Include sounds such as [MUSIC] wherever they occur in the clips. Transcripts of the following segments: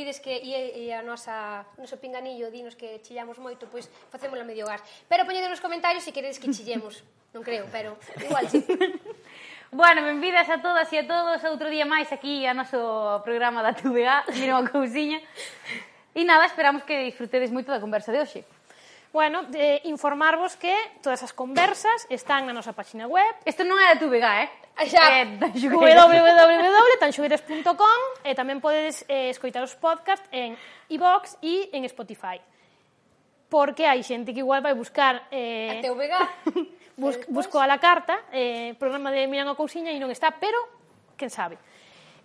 dides que e, e a nosa, noso pinganillo dinos que chillamos moito, pois facémolo medio gas. Pero poñede nos comentarios se queredes que chillemos. Non creo, pero igual sí. [LAUGHS] Bueno, benvidas a todas e a todos outro día máis aquí a noso programa da TVA, mira unha cousiña. E nada, esperamos que disfrutedes moito da conversa de hoxe. Bueno, de informarvos que todas as conversas están na nosa página web. Isto non é da TVA, eh? Ah, xa, É da [LAUGHS] sanxugueres.com e eh, tamén podedes eh, escoitar os podcast en iVox e en Spotify. Porque hai xente que igual vai buscar... Eh, a TVG. [LAUGHS] bus, busco a la carta, eh, programa de Miran a Cousiña e non está, pero, quen sabe.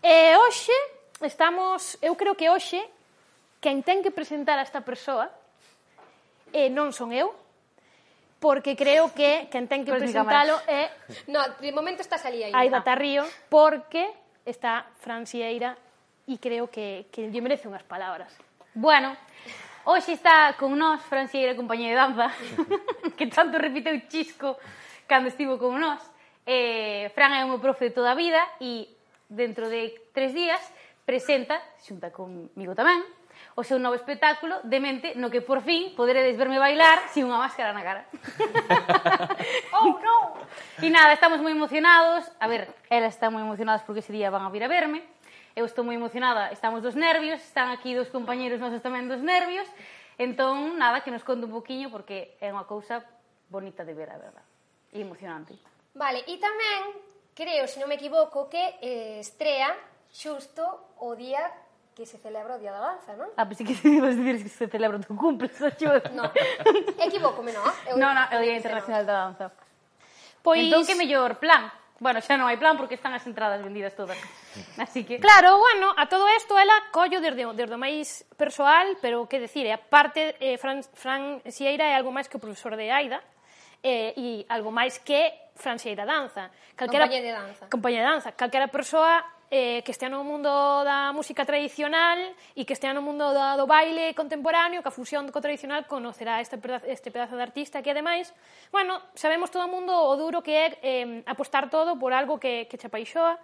E eh, hoxe estamos... Eu creo que hoxe quen ten que presentar a esta persoa e eh, non son eu, porque creo que quen ten que pues presentalo é... Eh, no, de momento estás ali aí. Aida ah. Tarrío, porque está Fran Sieira e creo que, que lle merece unhas palabras. Bueno, hoxe está con nós Fran Sieira, compañía de danza, [LAUGHS] que tanto repiteu chisco cando estivo con nós. Eh, Fran é un profe de toda a vida e dentro de tres días presenta, xunta comigo tamén, o seu novo espectáculo Demente, no que por fin poderedes verme bailar sin unha máscara na cara. [LAUGHS] oh, no! E nada, estamos moi emocionados. A ver, elas están moi emocionadas porque ese día van a vir a verme. Eu estou moi emocionada, estamos dos nervios, están aquí dos compañeros nosos tamén dos nervios. Entón, nada, que nos conte un poquinho porque é unha cousa bonita de ver, a verdad. E emocionante. Vale, e tamén, creo, se non me equivoco, que eh, estrea xusto o día que se celebra o Día da Danza, non? Ah, pensei que [LAUGHS] ibas dicir que se celebra o teu cumple, só [LAUGHS] che No, equivócome, non? [LAUGHS] Non, non, é o Día Internacional da Danza. Pois... Entón, que mellor plan? Bueno, xa non hai plan porque están as entradas vendidas todas. Así que... Claro, bueno, a todo isto ela collo desde, desde o máis persoal, pero que decir, eh, aparte eh, Fran, Fran Sieira é algo máis que o profesor de Aida, eh, e algo máis que Fran Sieira Danza. Calquera, compañía de danza. Compañía de danza. Calquera persoa eh, que estea no mundo da música tradicional e que estea no mundo da, do baile contemporáneo, que a fusión co tradicional conocerá este pedazo, este pedazo de artista que ademais, bueno, sabemos todo o mundo o duro que é eh, apostar todo por algo que, que che apaixoa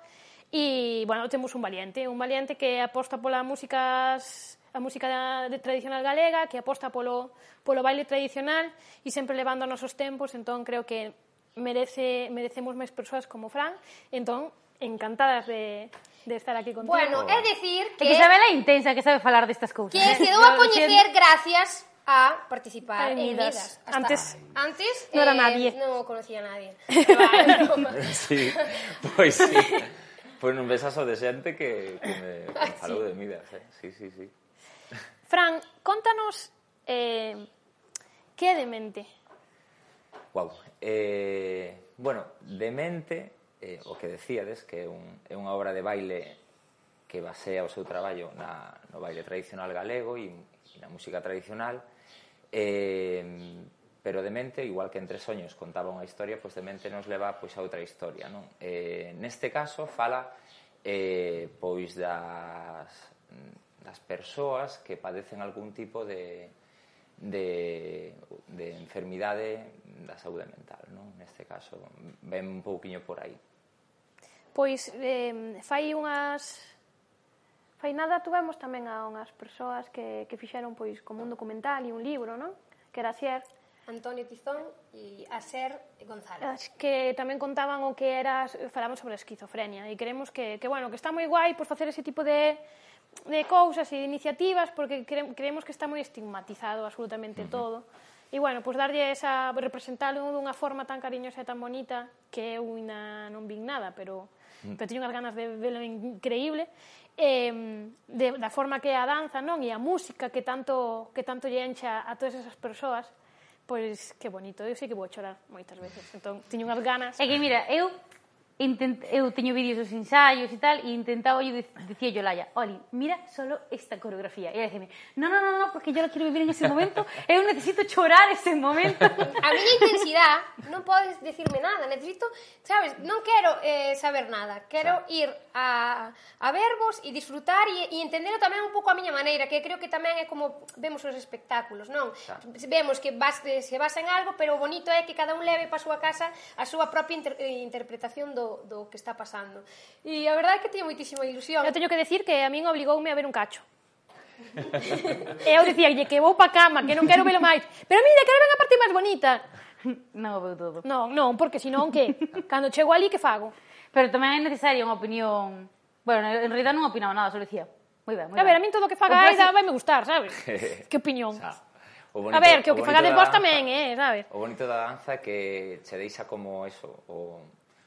e, bueno, temos un valiente, un valiente que aposta pola músicas a música de, tradicional galega, que aposta polo, polo baile tradicional e sempre levando a nosos tempos, entón creo que merece merecemos máis persoas como Fran, entón encantadas de, de estar aquí contigo. Bueno, é dicir que... É que sabe la intensa, que sabe falar destas cousas. Que [LAUGHS] se deu a coñecer gracias a participar en Midas. Hasta antes, antes no era eh, nadie. No conocía a nadie. [LAUGHS] [LAUGHS] sí, pois sí. Pois non ves de xente que, que me, me falou de Midas. Eh? Sí, sí, sí. Fran, contanos eh, que é demente? Wow. Eh, bueno, demente eh, o que decíades, que é, un, é unha obra de baile que basea o seu traballo na, no baile tradicional galego e, e na música tradicional, eh, pero Demente, igual que entre soños contaba unha historia, pois Demente nos leva pois a outra historia. Non? Eh, neste caso fala eh, pois das, das persoas que padecen algún tipo de, de, de enfermidade da saúde mental, non? neste caso, ven un pouquiño por aí pois eh, fai unhas fai nada tuvemos tamén a unhas persoas que, que fixeron pois como un documental e un libro, non? Que era Sier Antonio Tizón e Aser González. As que tamén contaban o que era, falamos sobre a esquizofrenia e creemos que, que bueno, que está moi guai pois facer ese tipo de de cousas e de iniciativas porque cre, creemos que está moi estigmatizado absolutamente uh -huh. todo. E bueno, pois darlle esa representalo dunha forma tan cariñosa e tan bonita que eu ina non vin nada, pero mm. pero teño unhas ganas de velo increíble, eh, de, da forma que a danza, non? E a música que tanto, que tanto lle encha a todas esas persoas, pois que bonito, eu sei que vou chorar moitas veces. Entón, tiño unhas ganas. É que mira, eu intent, eu teño vídeos dos ensaios e tal, e intentaba, eu dicía yo Laia, Oli, mira solo esta coreografía. E ela diceme, no, no, no, no, porque yo lo quiero vivir en ese momento, [LAUGHS] eu necesito chorar ese momento. [LAUGHS] A miña intensidade non podes decirme nada, necesito, sabes, non quero eh, saber nada, quero ir a, a verbos e disfrutar e, e entendelo tamén un pouco a miña maneira, que creo que tamén é como vemos os espectáculos, non? Vemos que vas, eh, se basa en algo, pero o bonito é que cada un leve para a súa casa a súa propia inter, eh, interpretación do, do, do que está pasando. E a verdade é que tiña moitísima ilusión. Eu teño que decir que a min obrigoume a ver un cacho. [LAUGHS] e eu dicía, que vou pa cama, que non quero velo máis. Pero mira, quero ver a parte máis bonita. [LAUGHS] Non, veu todo. Non, non, porque senón que, cando chego ali, que fago? Pero tamén é necesaria unha opinión... Bueno, en realidad non opinaba nada, só dicía, moi ben, moi ben. A ver, a min todo o que faga Aida vai me gustar, sabes? [LAUGHS] que opinión. Xa. O bonito, a ver, que o que fagades vos tamén, eh, sabes? O bonito da danza que che deixa como eso, o,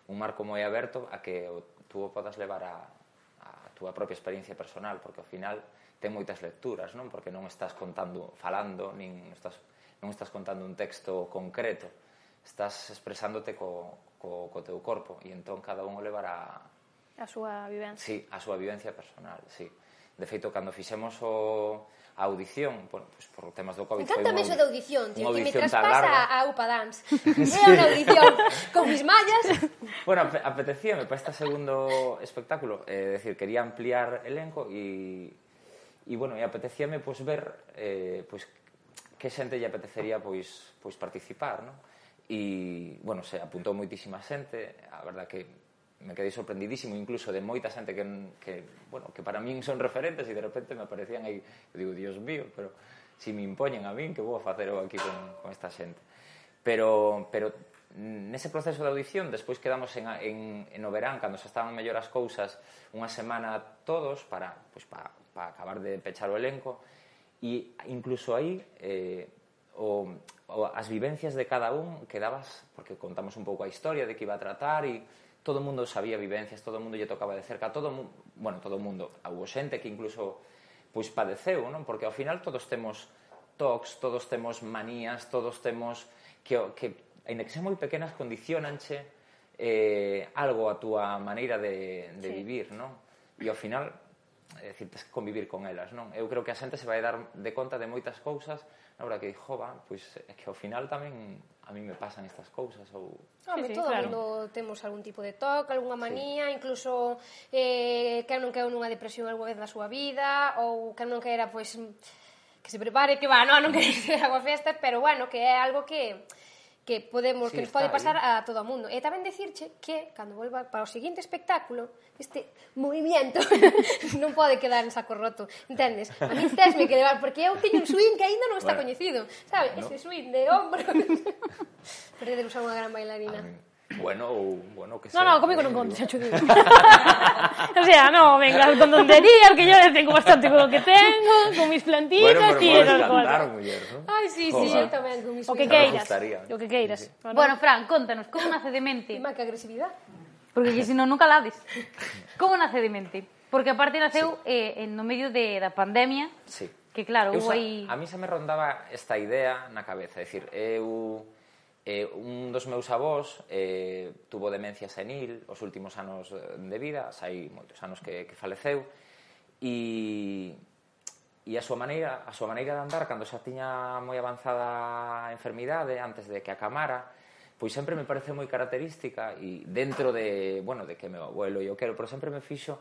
un marco moi aberto a que o, tú o podas levar a, a túa propia experiencia personal, porque ao final ten moitas lecturas, non? Porque non estás contando, falando, nin estás, non estás contando un texto concreto, estás expresándote co, co, co teu corpo, e entón cada un o levará a súa vivencia. Sí, a súa vivencia personal, sí. De feito, cando fixemos o, a audición, bueno, pues, por temas do COVID... Me encanta iso de audición, tío, que me traspasa a UPA Dance. sí. [LAUGHS] É unha audición con mis mallas. [LAUGHS] Bueno, apetecía, apetecíame para este segundo espectáculo. Eh, é eh, decir, quería ampliar elenco e... E, bueno, e apetecíame pues, ver eh, pues, que xente lle apetecería pois, pois participar, non? E, bueno, se apuntou moitísima xente, a verdad que me quedei sorprendidísimo incluso de moita xente que, que, bueno, que para min son referentes e de repente me aparecían aí, eu digo, dios mío, pero si me impoñen a min, que vou a facer eu aquí con, con esta xente? Pero, pero nese proceso de audición, despois quedamos en, en, en o verán, cando xa estaban mellor as cousas, unha semana todos para, pois, para, para acabar de pechar o elenco, e incluso aí eh, o, o, as vivencias de cada un quedabas, porque contamos un pouco a historia de que iba a tratar e todo o mundo sabía vivencias, todo o mundo lle tocaba de cerca, todo bueno, todo o mundo, houve xente que incluso pois padeceu, non? Porque ao final todos temos tocs, todos temos manías, todos temos que, que aínda que sean moi pequenas condicionanche eh, algo a túa maneira de, de sí. vivir, non? E ao final é dicir, tens que convivir con elas, non? Eu creo que a xente se vai dar de conta de moitas cousas na hora que dixo, va, pois é que ao final tamén a mí me pasan estas cousas ou Home, sí, sí, todo claro. mundo temos algún tipo de toque, algunha manía, sí. incluso eh, que non queu nunha depresión algunha vez da súa vida ou que non queira pois que se prepare, que va, non, non queres [LAUGHS] ser agua festa, pero bueno, que é algo que que podemos sí, que nos pode pasar ahí. a todo o mundo. E tamén dicirche que cando volva para o seguinte espectáculo, este movimiento [LAUGHS] non pode quedar en saco roto, entendes? A min tesme que levar porque eu teño un swing que aínda non está bueno, coñecido, sabe? No. Ese swing de hombro. [LAUGHS] Perder usar unha gran bailarina. A mí Bueno, ou, bueno, que sei. No, no, comigo non contes, xa chudo. o sea, no, venga, con tonterías, que yo tengo bastante con lo que tengo, con mis plantitas, bueno, ti e tal cual. muller, ¿no? Ai, sí, sí, Joder. eu tamén con mis O que queiras, gustaría. o que queiras. Sí, sí. Bueno, Bueno, Fran, contanos, como nace de mente? Má que agresividade. Porque que senón nunca lades. Como nace de mente? Porque aparte naceu eh, en no medio de, da pandemia, Sí. que claro, Eu hubo sa- aí... A mí se me rondaba esta idea na cabeza, é dicir, eu Eh, un dos meus avós eh, tuvo demencia senil os últimos anos eh, de vida, hai moitos anos que, que faleceu, e, e a súa maneira, a súa maneira de andar cando xa tiña moi avanzada a enfermidade antes de que acamara, pois sempre me parece moi característica e dentro de, bueno, de que meu abuelo e eu quero, pero sempre me fixo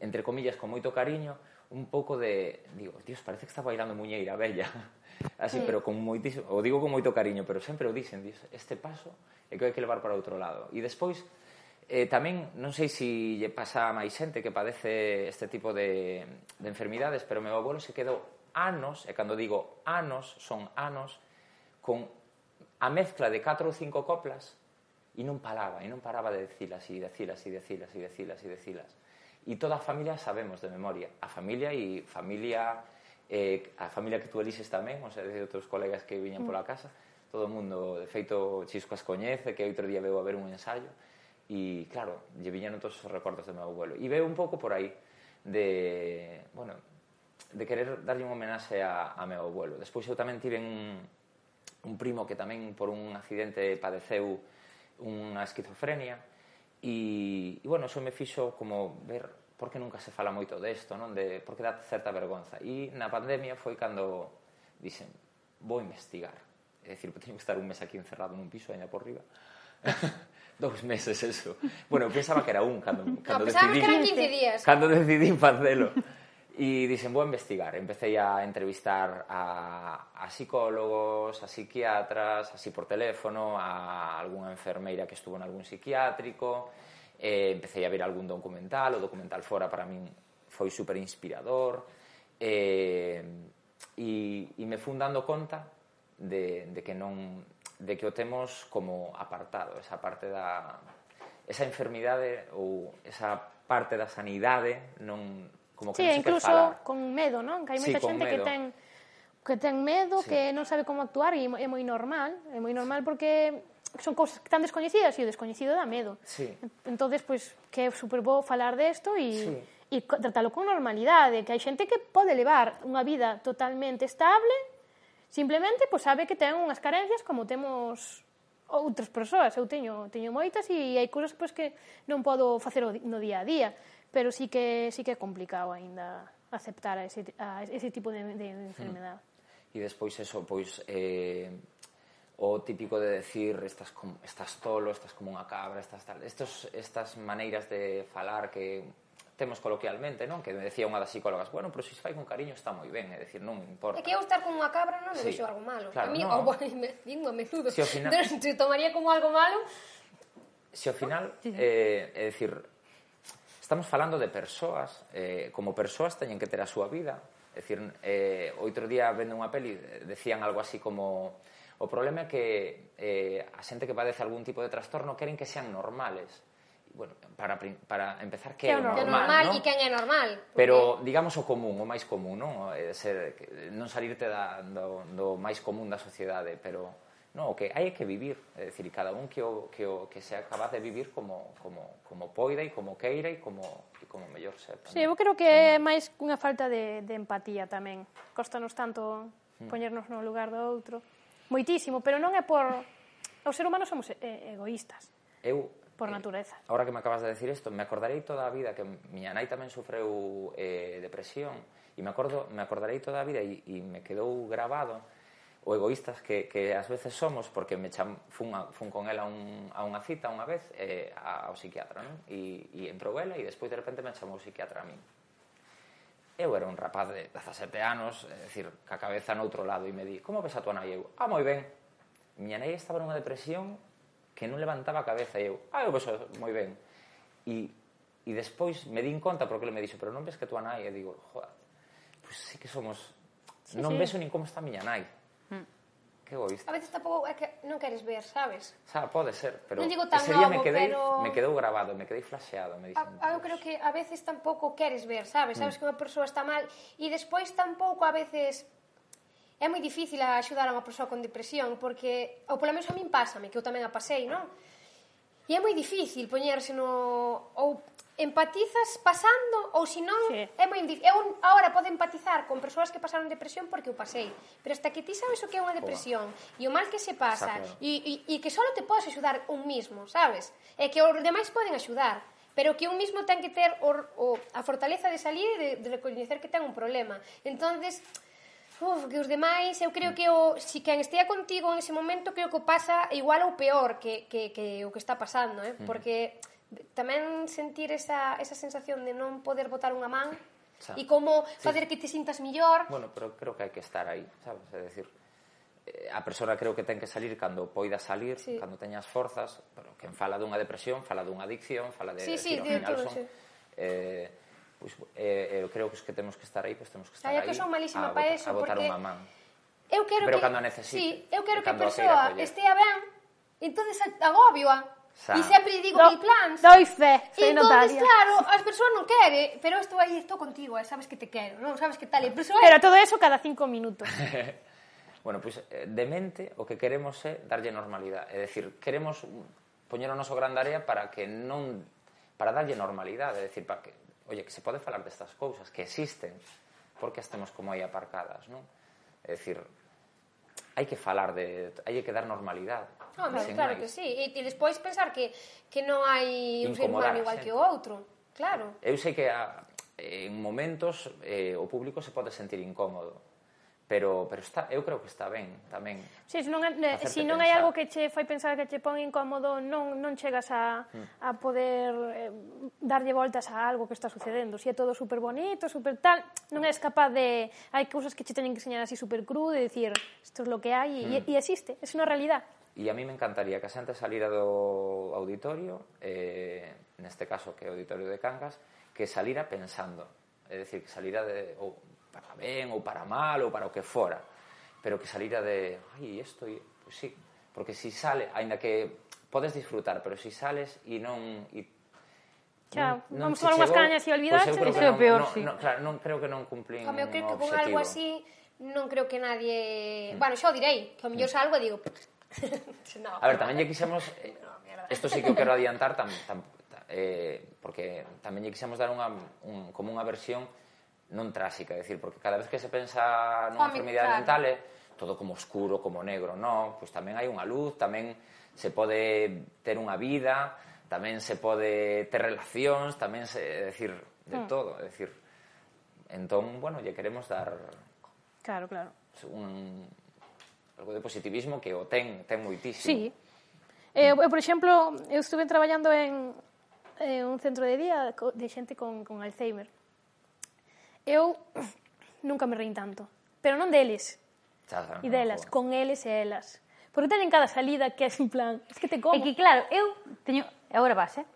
entre comillas, con moito cariño, un pouco de, digo, dios, parece que está bailando muñeira bella [LAUGHS] así, sí. pero con moitísimo, o digo con moito cariño, pero sempre o dicen, dicen este paso é que hai que levar para outro lado. E despois, eh, tamén, non sei se lle pasa a máis xente que padece este tipo de, de enfermidades, pero meu abuelo se quedou anos, e cando digo anos, son anos, con a mezcla de 4 ou 5 coplas e non paraba, e non paraba de decilas e decilas e decilas e decilas e decilas. E toda a familia sabemos de memoria, a familia e familia eh, a familia que tú elises tamén, ou sea, desde outros colegas que viñan pola casa, todo o mundo, de feito, Chisco as coñece, que outro día veu a ver un ensayo, e claro, lle viñan todos os recordos do meu abuelo. E veo un pouco por aí, de, bueno, de querer darlle un homenaxe a, a meu abuelo. Despois eu tamén tive un, un primo que tamén por un accidente padeceu unha esquizofrenia, e, e bueno, eso me fixo como ver porque nunca se fala moito desto, non? De, porque dá certa vergonza. E na pandemia foi cando dixen, vou investigar. É dicir, teño que estar un mes aquí encerrado nun piso, aínda por riba. [LAUGHS] Dous meses, eso. Bueno, eu pensaba que era un cando, cando no, decidí... que eran 15 días. Cando decidí facelo. E dixen, vou investigar. Empecé a entrevistar a, a psicólogos, a psiquiatras, así por teléfono, a algunha enfermeira que estuvo en algún psiquiátrico, eh, empecé a ver algún documental, o documental fora para min foi super inspirador, eh, e, e me fun dando conta de, de que non de que o temos como apartado, esa parte da esa enfermidade ou esa parte da sanidade non como que sí, non se incluso falar. con medo, non? Que hai moita sí, xente medo. que ten que ten medo, sí. que non sabe como actuar e é moi normal, é moi normal porque son cousas tan descoñecidas e o descoñecido dá medo. Sí. Entonces, pois, pues, que é super bo falar desto e sí. e tratalo con normalidade, que hai xente que pode levar unha vida totalmente estable, simplemente pois pues, sabe que ten unhas carencias como temos outras persoas, eu teño teño moitas e hai cousas pois pues, que non podo facer no día a día, pero sí que sí que é complicado aínda aceptar a ese, a ese tipo de, de hmm. enfermedade. E despois eso, pois eh, o típico de decir estás, como, estás tolo, estás como unha cabra, estás tal. Estos, estas maneiras de falar que temos coloquialmente, non? Que me decía unha das psicólogas, bueno, pero se si fai con cariño está moi ben, é dicir, non importa. É que eu estar con unha cabra non le sí. algo malo. Claro, a mí, no. oh, bueno, me digo a menudo, si final... te tomaría como algo malo. Se si ao final, eh, é dicir, estamos falando de persoas, eh, como persoas teñen que ter a súa vida. É dicir, eh, outro día vendo unha peli, decían algo así como O problema é que eh, a xente que padece algún tipo de trastorno queren que sean normales. Bueno, para, para empezar, que é o normal, que normal non? e quen é normal. Porque... Pero, digamos, o común, o máis común, non? É eh, ser, non salirte da, do, do máis común da sociedade, pero no, o que hai que vivir, é dicir, cada un que o, que o que sea capaz de vivir como, como, como poida e como queira e como, e como mellor sepa. Sí, eu creo que é sí. máis unha falta de, de empatía tamén. Costanos tanto hmm. poñernos no lugar do outro moitísimo, pero non é por... Os seres humanos somos e egoístas. Eu por eh, natureza. Ahora que me acabas de decir isto, me acordarei toda a vida que miña nai tamén sufreu eh, depresión e me acordo, me acordarei toda a vida e, e me quedou grabado o egoístas que, que ás veces somos porque me cham, fun, a, fun con ela un, a unha cita unha vez eh, ao psiquiatra, non? E, e entrou ela e despois de repente me chamou o psiquiatra a min eu era un rapaz de 17 anos, é dicir, ca cabeza noutro lado e me di, como ves a tua nai? Eu, ah, moi ben. Miña nai estaba nunha depresión que non levantaba a cabeza e eu, ah, eu vexo moi ben. E, e despois me din conta porque ele me dixo, pero non ves que tua nai? E digo, joder, pois pues sí que somos... Sí, non sí. vexo nin como está miña nai. Mm que egoísta. A veces tampouco é que non queres ver, sabes? Xa, pode ser, pero non digo tan ese día novo, me quedei, pero... me quedou grabado, me quedei flasheado, me dixen. A, eu creo que a veces tampouco queres ver, sabes? Mm. Sabes que unha persoa está mal e despois tampouco a veces é moi difícil axudar a unha persoa con depresión porque, ou polo menos a min pásame, que eu tamén a pasei, non? E é moi difícil poñerse no ou empatizas pasando ou se non sí. é moi difícil. Eu agora podo empatizar con persoas que pasaron depresión porque eu pasei, pero hasta que ti sabes o que é unha depresión e o mal que se pasa e, e, e que só te podes axudar un mismo, sabes? É que os demais poden axudar pero que un mismo ten que ter o, o, a fortaleza de salir e de, de recoñecer que ten un problema. Entonces, uf, que os demais, eu creo que o, si quen estea contigo en ese momento, creo que o pasa igual ou peor que, que, que o que está pasando, eh? Porque tamén sentir esa, esa sensación de non poder botar unha man Xa. e como facer sí. que te sintas millor. Bueno, pero creo que hai que estar aí, sabes? É decir, eh, a persona creo que ten que salir cando poida salir, sí. cando teñas forzas, pero quen fala dunha depresión, fala dunha adicción, fala de... Sí, sí, de final, todo, son, sí. Eh, pues, eh, eu creo que os que temos que estar aí, pues temos que estar aí. que son malísima para eso, a botar porque... unha man. Eu quero pero que... cando necesite. Sí, eu quero que a persoa estea ben, entonces agobioa Sa. E sempre digo do, mi plans. Doi fe, sei notaria. Entón, claro, as persoas non quere, pero estou aí, estou contigo, eh, sabes que te quero, non sabes que tal, e. Pero todo eso cada cinco minutos. [LAUGHS] bueno, pois, pues, eh, de mente, o que queremos é darlle normalidade. É decir, queremos poñer o noso gran área para que non... para darlle normalidade, é decir, para que... Oye, que se pode falar destas cousas, que existen, porque as temos como aí aparcadas, non? É decir, hai que falar de... hai que dar normalidade Ah, Home, sen claro máis. que sí. E, e despois pensar que, que non hai un ser humano igual sí. que o outro. Claro. Eu sei que a, en momentos eh, o público se pode sentir incómodo pero pero está eu creo que está ben tamén. Si se non eh, si non hai algo que che fai pensar que che pon incómodo, non non chegas a hmm. a poder eh, darlle voltas a algo que está sucedendo. Si é todo super bonito, super tal, non és capaz de hai cousas que che teñen que enseñar así super cru de decir, isto é lo que hai e, mm. e existe, é unha realidade. E a mí me encantaría que a xente salira do auditorio, eh, neste caso que é o auditorio de Cangas, que salira pensando. É dicir, que salira de, ou para ben, ou para mal, ou para o que fora. Pero que salira de, ai, isto, pues sí. Porque si sale, aínda que podes disfrutar, pero si sales e non... E, Xa, non, non vamos tomar unhas cañas e olvidarse, pues é o peor, non, sí. Non, claro, non creo que non cumplín Home, eu creo que con algo así non creo que nadie... Mm. Bueno, xa o direi, que ao mellor mm. salgo e digo, pues, [LAUGHS] no, a ver, tamén lle quixemos... [LAUGHS] Eh, isto sí que o quero [LAUGHS] adiantar tam, tam, eh, porque tamén lle quixemos dar unha, un, como unha versión non tráxica, decir, porque cada vez que se pensa nunha enfermidade claro. mental é todo como oscuro, como negro, non, pois pues tamén hai unha luz, tamén se pode ter unha vida, tamén se pode ter relacións, tamén se, é decir, de mm. todo, é decir, entón, bueno, lle queremos dar Claro, claro. Un, algo de positivismo que o ten, ten moitísimo. Sí. Eh, eu, por exemplo, eu estuve traballando en, en un centro de día de xente con, con Alzheimer. Eu [CLEARS THROAT] nunca me reín tanto, pero non deles. Xa, e delas, con eles e elas. Porque teñen cada salida que é en plan, es que te como. É que claro, eu teño, agora vas, eh?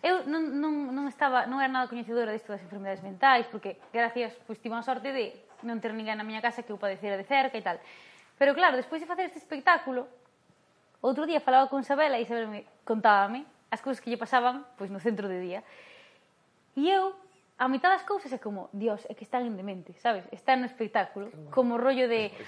Eu non, non, non estaba, non era nada coñecedora disto das enfermedades mentais, porque gracias, pois tive a sorte de non ter ninguén na miña casa que eu padecera de cerca e tal. Pero claro, despois de facer este espectáculo, outro día falaba con Isabela e Isabela me contábame as cousas que lle pasaban pois no centro de día. E eu, a mitad das cousas é como, dios, é que están en demente, sabes? Están no espectáculo, bueno. como rollo de... [LAUGHS]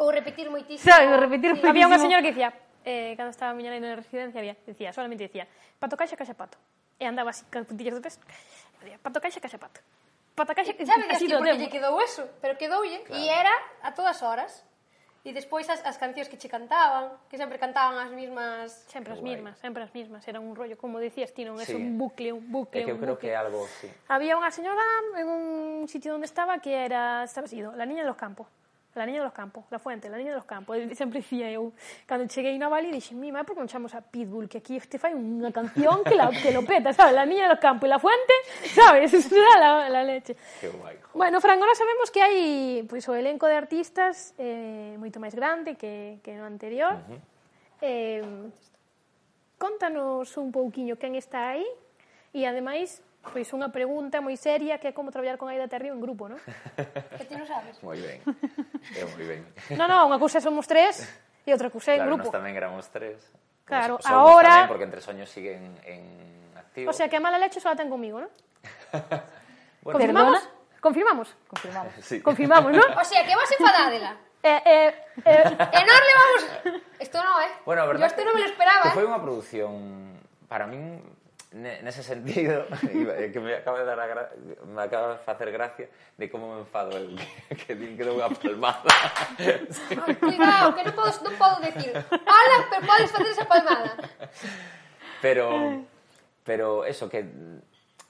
Ou repetir moitísimo. Sabes, repetir moitísimo. Había unha señora que dicía, eh, cando estaba a miña nai na residencia, había, dicía, solamente dicía, pato caixa, caixa pato. E andaba así, con puntillas do pés. Pato caixa, caixa pato patacaxe que Sabe que, que lle quedou eso, pero quedoulle claro. e era a todas horas. E despois as, as cancións que che cantaban, que sempre cantaban as mismas... Sempre as mismas, sempre as mismas. Era un rollo, como decías ti, non? É sí. un bucle, un bucle, é que eu creo bucle. que é algo, sí. Había unha señora en un sitio onde estaba que era... Estaba sido, la niña de los campos la niña de los campos, la fuente, la niña de los campos, [LAUGHS] e sempre dicía eu. Cando cheguei na Bali dixen, mi, por que non chamamos a Pitbull, que aquí este fai unha canción que, la, que lo peta, sabes? La niña de los campos e la fuente, sabes? [LAUGHS] Eso será la, la leche. Que guai. Bueno, Fran, agora sabemos que hai pois, o elenco de artistas eh, moito máis grande que, que no anterior. Uh -huh. eh, contanos un pouquiño quen está aí e ademais Pois unha pregunta moi seria que é como traballar con Aida Terrio en grupo, non? [LAUGHS] que ti non sabes. Moi ben. É moi ben. [LAUGHS] Non, non, unha cousa somos tres e outra cousa en claro, grupo. Claro, tamén éramos tres. Claro, somos ahora... Tamén, porque entre soños siguen en activo. O sea, que a mala leche só ten comigo, non? [LAUGHS] bueno, Confirmamos? Perdona? Confirmamos? Confirmamos. Sí. Confirmamos, non? O sea, que vas enfadádela. Eh, eh, eh. En Orle vamos... Esto no, eh. Bueno, a verdad, Yo esto no me lo esperaba, eh. Foi unha produción... Para min nese sentido [LAUGHS] que me acaba de dar a gra... me acaba de facer gracia de como me enfado el que [LAUGHS] din que dou unha palmada. [LAUGHS] Sí. cuidado, que non podo, non podo decir. Ala, pero podes facer esa palmada. Pero pero eso que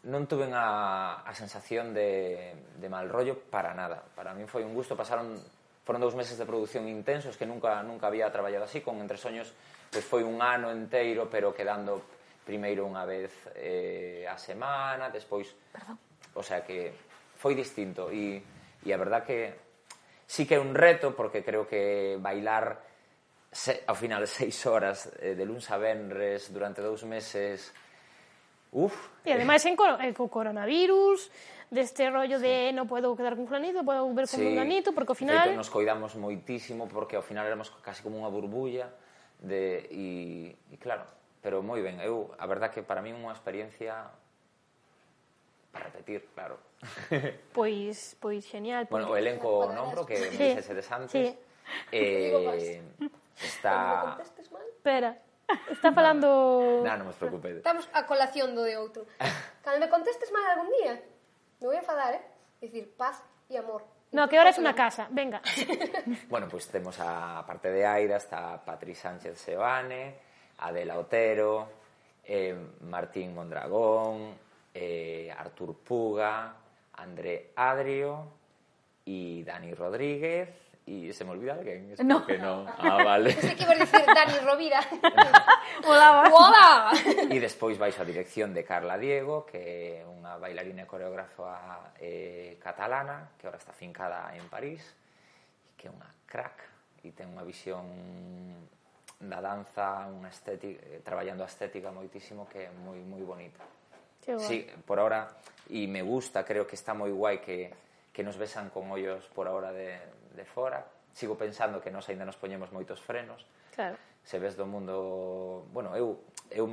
non tuve a, a sensación de, de mal rollo para nada. Para mí foi un gusto pasaron foron dous meses de produción intensos que nunca nunca había traballado así con entre soños pois pues foi un ano enteiro pero quedando primeiro unha vez eh, a semana, despois... Perdón. O sea que foi distinto e, e a verdad que sí que é un reto porque creo que bailar se, ao final [LAUGHS] seis horas eh, de luns a venres durante dous meses Uf. E ademais en co, eh, co coronavirus, deste rollo sí. de no podo quedar con fulanito, podo ver con sí. fulanito, porque ao final... Feito, nos coidamos moitísimo, porque ao final éramos casi como unha burbulla, de, e, e claro, pero moi ben. Eu, a verdad que para min unha experiencia para repetir, claro. [LAUGHS] Pois, pois genial. Bueno, o elenco nombro que sí. me dixesedes antes. Sí. Eh, [LAUGHS] está... Espera. [LAUGHS] Está falando... Non, non vos preocupedes. Estamos a colación do de outro. Cando me contestes mal algún día, me voy a enfadar, eh? Dicir, paz e amor. No, que ahora es una casa, venga. bueno, pues temos a parte de Aira, está Patri Sánchez Sebane, Adela Otero, eh, Martín Mondragón, eh, Artur Puga, André Adrio y Dani Rodríguez. Y se me olvida alguien. Espero no. que no. Ah, vale. [LAUGHS] Pensei que ibas decir Dani Rovira. Hola. Hola. E despois baixo a dirección de Carla Diego, que é unha bailarina e coreógrafa eh, catalana, que agora está fincada en París, que é unha crack e ten unha visión da danza unha estética, eh, traballando a estética moitísimo que é moi moi bonita. Que guai. Sí, por ahora e me gusta, creo que está moi guai que que nos besan con ollos por ahora de, de fora. Sigo pensando que nós aínda nos poñemos moitos frenos. Claro. Se ves do mundo, bueno, eu eu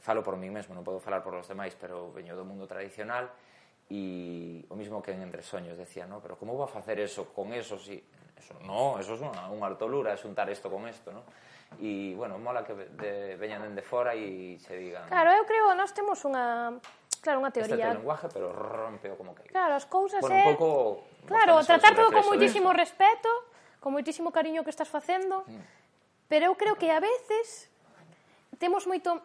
falo por mí mesmo, non podo falar por los demais, pero veño do mundo tradicional e o mismo que en Entre Soños decía, no, pero como vou a facer eso con eso si eso, no, eso é es unha, unha altolura xuntar isto con isto, no? e, bueno, mola que de, veñan dende fora e se digan... Claro, eu creo nós temos unha claro, unha teoría. Este lenguaje, pero rompeo como que. Claro, as cousas bueno, é un pouco Claro, tratar todo con moitísimo ¿eh? respeto, con moitísimo cariño que estás facendo, mm. pero eu creo que a veces temos moito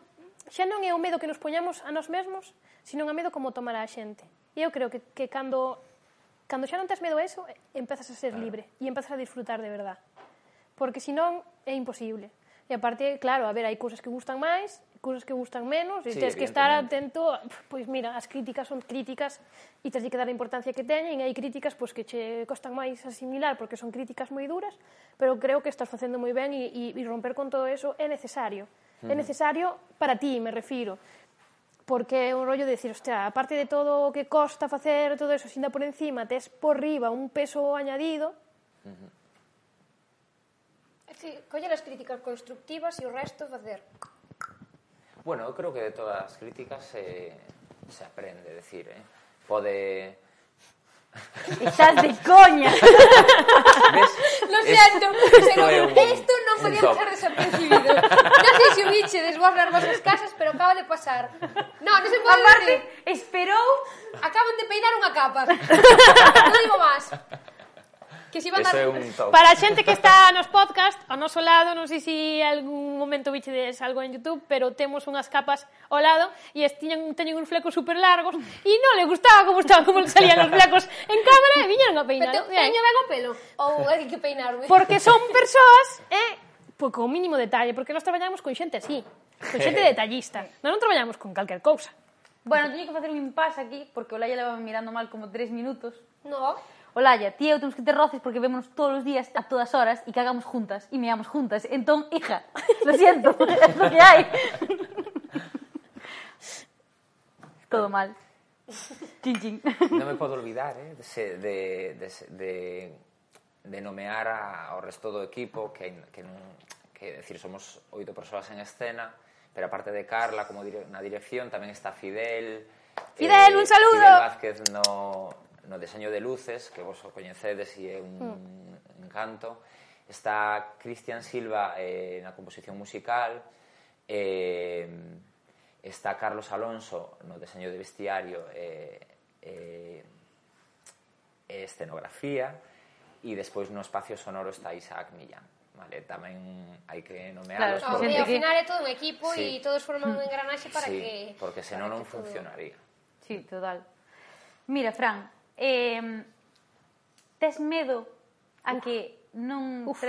xa non é o medo que nos poñamos a nós mesmos, sino o medo como tomar a xente. E eu creo que, que cando, cando xa non tes medo a eso, empezas a ser claro. libre e empezas a disfrutar de verdade porque senón é imposible. E aparte, claro, a ver, hai cousas que gustan máis, cousas que gustan menos, e sí, tens que estar atento, [LAUGHS] pois mira, as críticas son críticas e tens que dar a importancia que teñen, e hai críticas pois, que che costan máis asimilar porque son críticas moi duras, pero creo que estás facendo moi ben e, e, e romper con todo eso é necesario. É necesario para ti, me refiro, porque é un rollo de decir, hostia, aparte de todo o que costa facer, todo eso, xinda por encima, tes por riba un peso añadido, uh -huh coller as críticas constructivas e o resto facer. Bueno, eu creo que de todas as críticas se, se aprende, decir, eh? pode... Estás de coña. [LAUGHS] ¿Ves? Lo siento, esto pero un, esto no podía pasar desapercibido. Non sei se si o biche desguarda as vosas casas, pero acaba de pasar. No, non se pode Aparte, decir. esperou... Acaban de peinar unha capa. [LAUGHS] non digo máis que se iban a... é un top. Para a xente que está nos podcast, ao noso lado, non sei se algún momento vichedes algo en YouTube, pero temos unhas capas ao lado e es, tiñan, teñen uns flecos super largos e non le gustaba como estaban como salían os flecos en cámara e viñeron a peinar. Pero te, teño ben o pelo ou hai que peinarme? Porque son persoas, eh, pois con mínimo detalle, porque nós traballamos con xente así, con xente [LAUGHS] detallista. Nós non traballamos con calquer cousa. Bueno, teño que facer un impasse aquí, porque o Laia leva mirando mal como tres minutos. No. Olaya, eu temos que ter roces porque vemos todos os días a todas horas e cagamos juntas e meamos juntas. Entón, hija, lo siento, [LAUGHS] é lo que hai. [LAUGHS] Todo mal. Chin, chin. Non me podo olvidar eh, de, se- de, de, de, de nomear a, ao resto do equipo que, que, non, que decir, somos oito persoas en escena pero aparte de Carla como dire, na dirección tamén está Fidel Fidel, un saludo! Fidel Vázquez no, no deseño de luces, que vos o coñecedes e é un mm. encanto. Está Cristian Silva eh, na composición musical, eh, está Carlos Alonso no deseño de vestiario e eh, eh, escenografía, e despois no espacio sonoro está Isaac Millán vale, tamén hai que nomearlos claro, porque... ao final é todo un equipo sí. e todos forman un [LAUGHS] engranaxe para sí, que porque senón non funcionaría. Todo... Sí, total. Mira, Fran, eh, tes medo a que non Uf.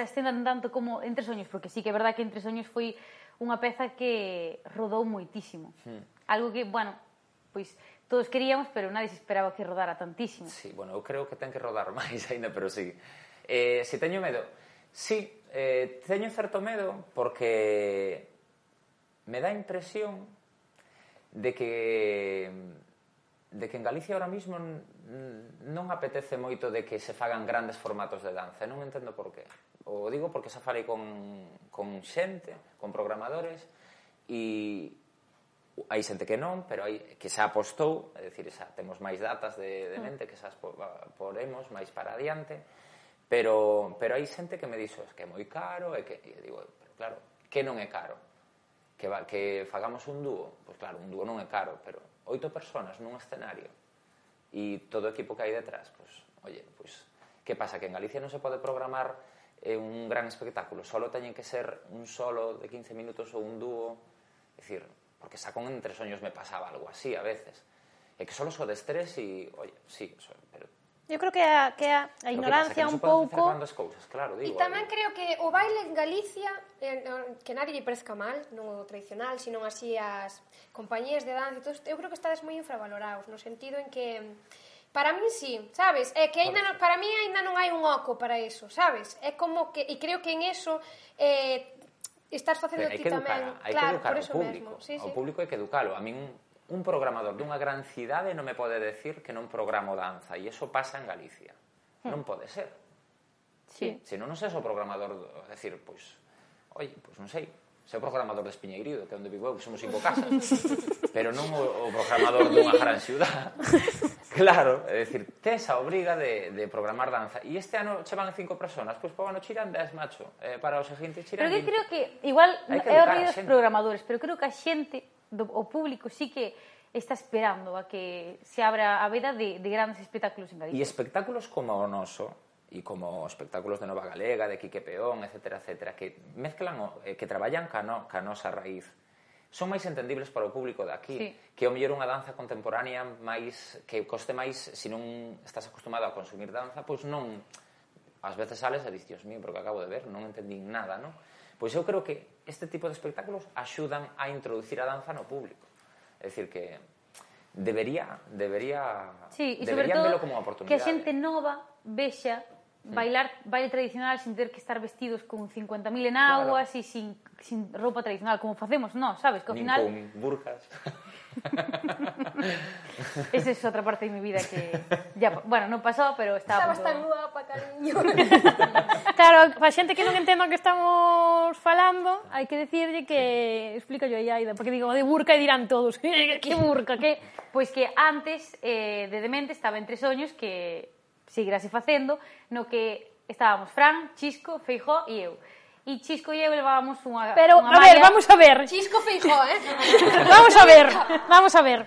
tanto como Entre Soños, porque sí que é verdad que Entre Soños foi unha peza que rodou moitísimo. Hmm. Algo que, bueno, pois todos queríamos, pero nadie se esperaba que rodara tantísimo. Sí, bueno, eu creo que ten que rodar [LAUGHS] máis aínda, pero sí. Eh, se teño medo, sí, eh, teño certo medo porque me dá impresión de que de que en Galicia ahora mismo Mm, non apetece moito de que se fagan grandes formatos de danza. Non entendo por qué. O digo porque xa falei con, con xente, con programadores, e hai xente que non, pero hai que xa apostou, é dicir, xa temos máis datas de, de mm. mente que xa poremos máis para adiante, pero, pero hai xente que me dixo es que é moi caro, e que e digo, pero claro, que non é caro? Que, va, que fagamos un dúo? Pois claro, un dúo non é caro, pero oito personas nun escenario e todo o equipo que hai detrás, pois, oye, pois, que pasa? Que en Galicia non se pode programar eh, un gran espectáculo, solo teñen que ser un solo de 15 minutos ou un dúo, é dicir, porque xa con Entre Soños me pasaba algo así a veces, e que solo sodes tres e, oye, sí, pero Eu creo que a, que a, a ignorancia que pasa, que un pouco... Cousas, claro, digo, e tamén algo. Eh. creo que o baile en Galicia, eh, que nadie lle presca mal, non o tradicional, sino así as compañías de danza, todo, eu creo que estades moi infravalorados, no sentido en que... Para mí sí, sabes? É que ainda non, para mí ainda non hai un oco para eso, sabes? É como que e creo que en eso eh estás facendo ti tamén, claro, por eso público. mesmo. Sí, sí. O público hai que educalo. A min un programador dunha gran cidade non me pode decir que non programo danza e iso pasa en Galicia. Hmm. Non pode ser. Sí. Se non, non sei o programador, decir, pois, oi, pois non sei, se o programador de Espiñeirido, que é onde vivo eu, somos cinco casas, [LAUGHS] pero non o, o programador dunha gran ciudad. [LAUGHS] Claro, é dicir, tes a obriga de, de programar danza. E este ano che van cinco personas, pois para o ano chiran dez, macho. Eh, para o seguinte chiran... Pero que creo que, igual, é horrible os programadores, pero creo que a xente do, o público sí que está esperando a que se abra a veda de, de grandes espectáculos en Galicia. E espectáculos como o noso, e como espectáculos de Nova Galega, de Quique Peón, etcétera, etcétera, que mezclan, o, que traballan ca, no, ca nosa raíz, son máis entendibles para o público daqui, sí. que o mellor unha danza contemporánea máis que coste máis se non estás acostumado a consumir danza, pois non ás veces sales e dices, Dios mío, porque acabo de ver, non entendín nada, non? Pois eu creo que este tipo de espectáculos axudan a introducir a danza no público. É dicir que debería debería sí, deberían velo como oportunidade. Que a xente nova vexa bailar baile tradicional sin ter que estar vestidos con 50.000 enaguas claro. e sin, sin roupa tradicional, como facemos nós, sabes? Que ao Nin final... con burcas. [LAUGHS] [LAUGHS] Esa es otra parte de mi vida que ya, bueno, non pasou, pero estaba Estabas tan guapa, cariño. [LAUGHS] claro, para xente que non entendo o que estamos falando, hai que decirlle que explica yo aí Aida, porque digo, de burca e dirán todos, [LAUGHS] eh, que burca, que pois pues que antes eh, de demente estaba entre soños que seguirase facendo, no que estábamos Fran, Chisco, Feijó e eu. E Chisco e eu levábamos unha Pero, unha a ver, vamos a ver. Chisco Feijó, eh? [LAUGHS] vamos a ver, vamos a ver.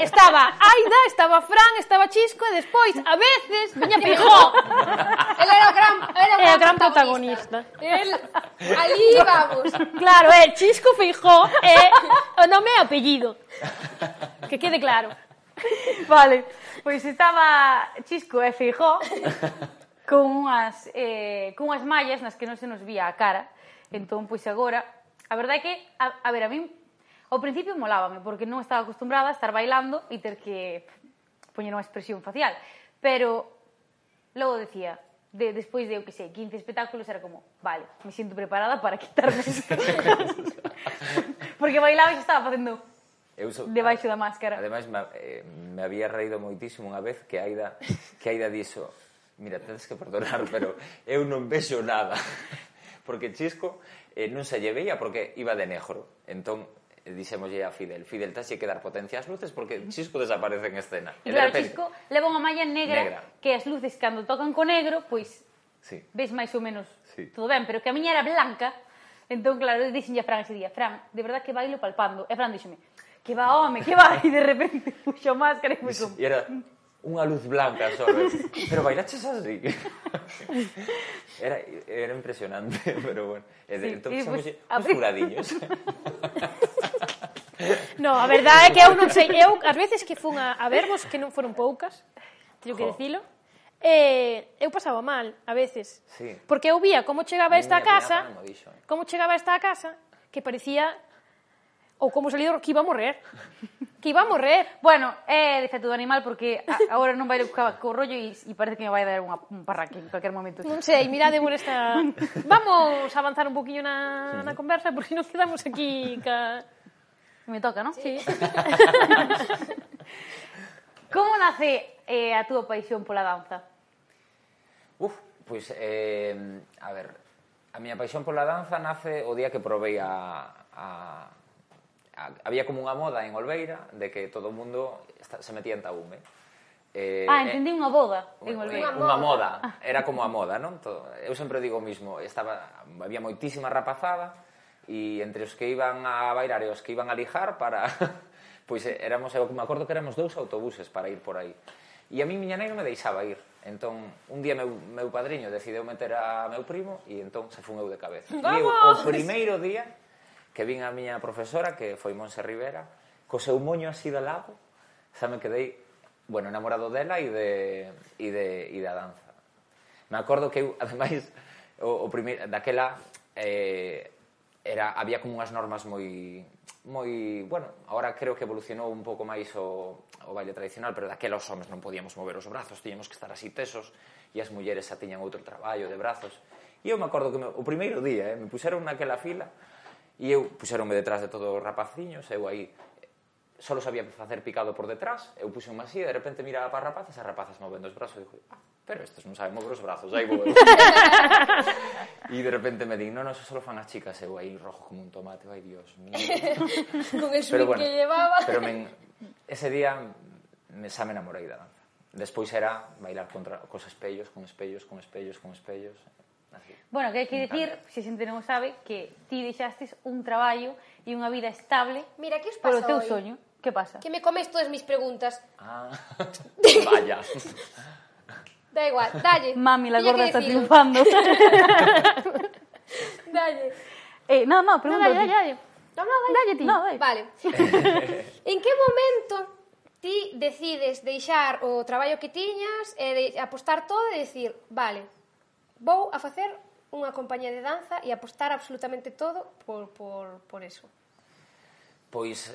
Estaba Aida, estaba Fran, estaba Chisco e despois, a veces, viña Feijó. Ela era o gran, era o gran, era gran protagonista. protagonista. El, ali vamos. Claro, é Chisco Feijó é o nome e apellido. Que quede claro. Vale, pois estaba Chisco e Feijó con unhas, eh, con unhas mallas nas que non se nos vía a cara. Entón, pois agora, a verdade é que, a, a ver, a min ao principio molábame, porque non estaba acostumbrada a estar bailando e ter que poñer unha expresión facial. Pero logo decía, de, despois de, eu que sei, 15 espectáculos, era como, vale, me sinto preparada para quitarme isto. [LAUGHS] Porque bailaba e estaba facendo eu so, debaixo da máscara. Ademais, me, eh, me había reído moitísimo unha vez que Aida, que Aida dixo, mira, tedes que perdonar, [LAUGHS] pero eu non vexo nada. [LAUGHS] Porque Chisco eh, non se lle veía porque iba de negro. Entón, eh, dixémoslle a Fidel, Fidel, tens que dar potencia ás luces porque Chisco desaparece en escena. E claro, repente, Chisco leva unha malla negra, negra, que as luces cando tocan co negro, pois sí. ves máis ou menos sí. todo ben, pero que a miña era blanca, entón claro, dixenlle a Fran ese día, Fran, de verdad que bailo palpando. E Fran díxome, que va home, que va, [LAUGHS] e de repente puxo máscara e foi como... E era, unha luz blanca só. pero bailaches así. era, era impresionante, [LAUGHS] pero bueno. E de, sí, entón, sí, pues, uns curadiños. [LAUGHS] no, a verdade é que eu non sei, eu as veces que fun a, a vervos que non foron poucas, teño que dicilo. Eh, eu pasaba mal a veces. Sí. Porque eu vía como chegaba a esta casa, palma, eh. como chegaba a esta casa que parecía ou como salido que iba a morrer que iba a morrer. Bueno, eh, é de feto do animal porque a, agora non vai buscar co rollo e, e parece que me vai dar unha, un parraque en cualquier momento. Non sei, mirade por esta... [LAUGHS] Vamos avanzar un poquinho na, na conversa porque nos quedamos aquí ca... Me toca, non? Sí. [LAUGHS] sí. Como nace eh, a túa paixón pola danza? Uf, pois, pues, eh, a ver, a miña paixón pola danza nace o día que provei a, a, había como unha moda en Olveira de que todo o mundo se metía en tabume. Eh? eh, ah, entendí unha boda en Olveira. Unha moda, ah. era como a moda, non? Todo. Eu sempre digo o mismo, estaba, había moitísima rapazada e entre os que iban a bailar e os que iban a lijar para... [LAUGHS] pois eh, éramos, eu me acordo que éramos dous autobuses para ir por aí. E a mí miña nai non me deixaba ir. Entón, un día meu, meu padriño decideu meter a meu primo e entón se fun eu de cabeza. ¡Vamos! E eu, o primeiro día que vin a miña profesora, que foi Monse Rivera, co seu moño así de lado, xa me quedei, bueno, enamorado dela e, de, e, de, e da danza. Me acordo que, eu, [LAUGHS] ademais, o, o primeiro, daquela, eh, era, había como unhas normas moi, moi, bueno, ahora creo que evolucionou un pouco máis o, o baile tradicional, pero daquela os homens non podíamos mover os brazos, tiñamos que estar así tesos, e as mulleres xa tiñan outro traballo de brazos. E eu me acordo que me, o primeiro día, eh, me puseron naquela fila, E eu puxeronme detrás de todos os rapaciños, eu aí só sabía facer picado por detrás, eu puse unha así, de repente miraba para rapazas, as rapazas movendo os brazos, e dixo, ah, pero estes non saben mover os brazos, aí vou [LAUGHS] E de repente me din, non, non, eso fan as chicas, eu aí rojo como un tomate, ai dios mío. [LAUGHS] Con el pero bueno, que llevaba. Pero men, ese día me, xa me enamorei da danza. Despois era bailar contra, cos espellos, con espellos, con espellos, con espellos. Así. Bueno, que hai que dicir, se xente non o sabe, que ti deixastes un traballo e unha vida estable Mira, que os pasa polo teu hoy? soño. Que pasa? Que me comes todas mis preguntas. Ah, [LAUGHS] vaya. da igual, dalle. Mami, la Tiña gorda que está triunfando. [LAUGHS] Dalle. eh, no, no, pregunta. No, dalle, dalle. No, no, dalle. Dalle ti. No, dalle. Vale. [LAUGHS] en que momento ti decides deixar o traballo que tiñas e de apostar todo e decir, vale, vou a facer unha compañía de danza e apostar absolutamente todo por, por, por eso. Pois,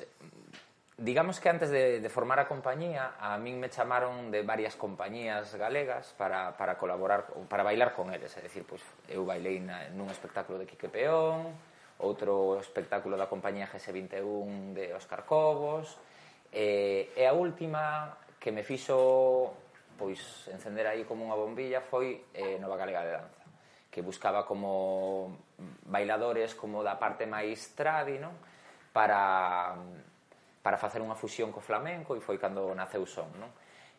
digamos que antes de, de formar a compañía, a min me chamaron de varias compañías galegas para, para colaborar, para bailar con eles. É dicir, pois, eu bailei na, nun espectáculo de Quique Peón, outro espectáculo da compañía GS21 de Óscar Cobos, e, e a última que me fixo pois encender aí como unha bombilla foi eh, Nova Galega de Danza que buscaba como bailadores como da parte máis tradi, non? Para para facer unha fusión co flamenco e foi cando naceu son, non?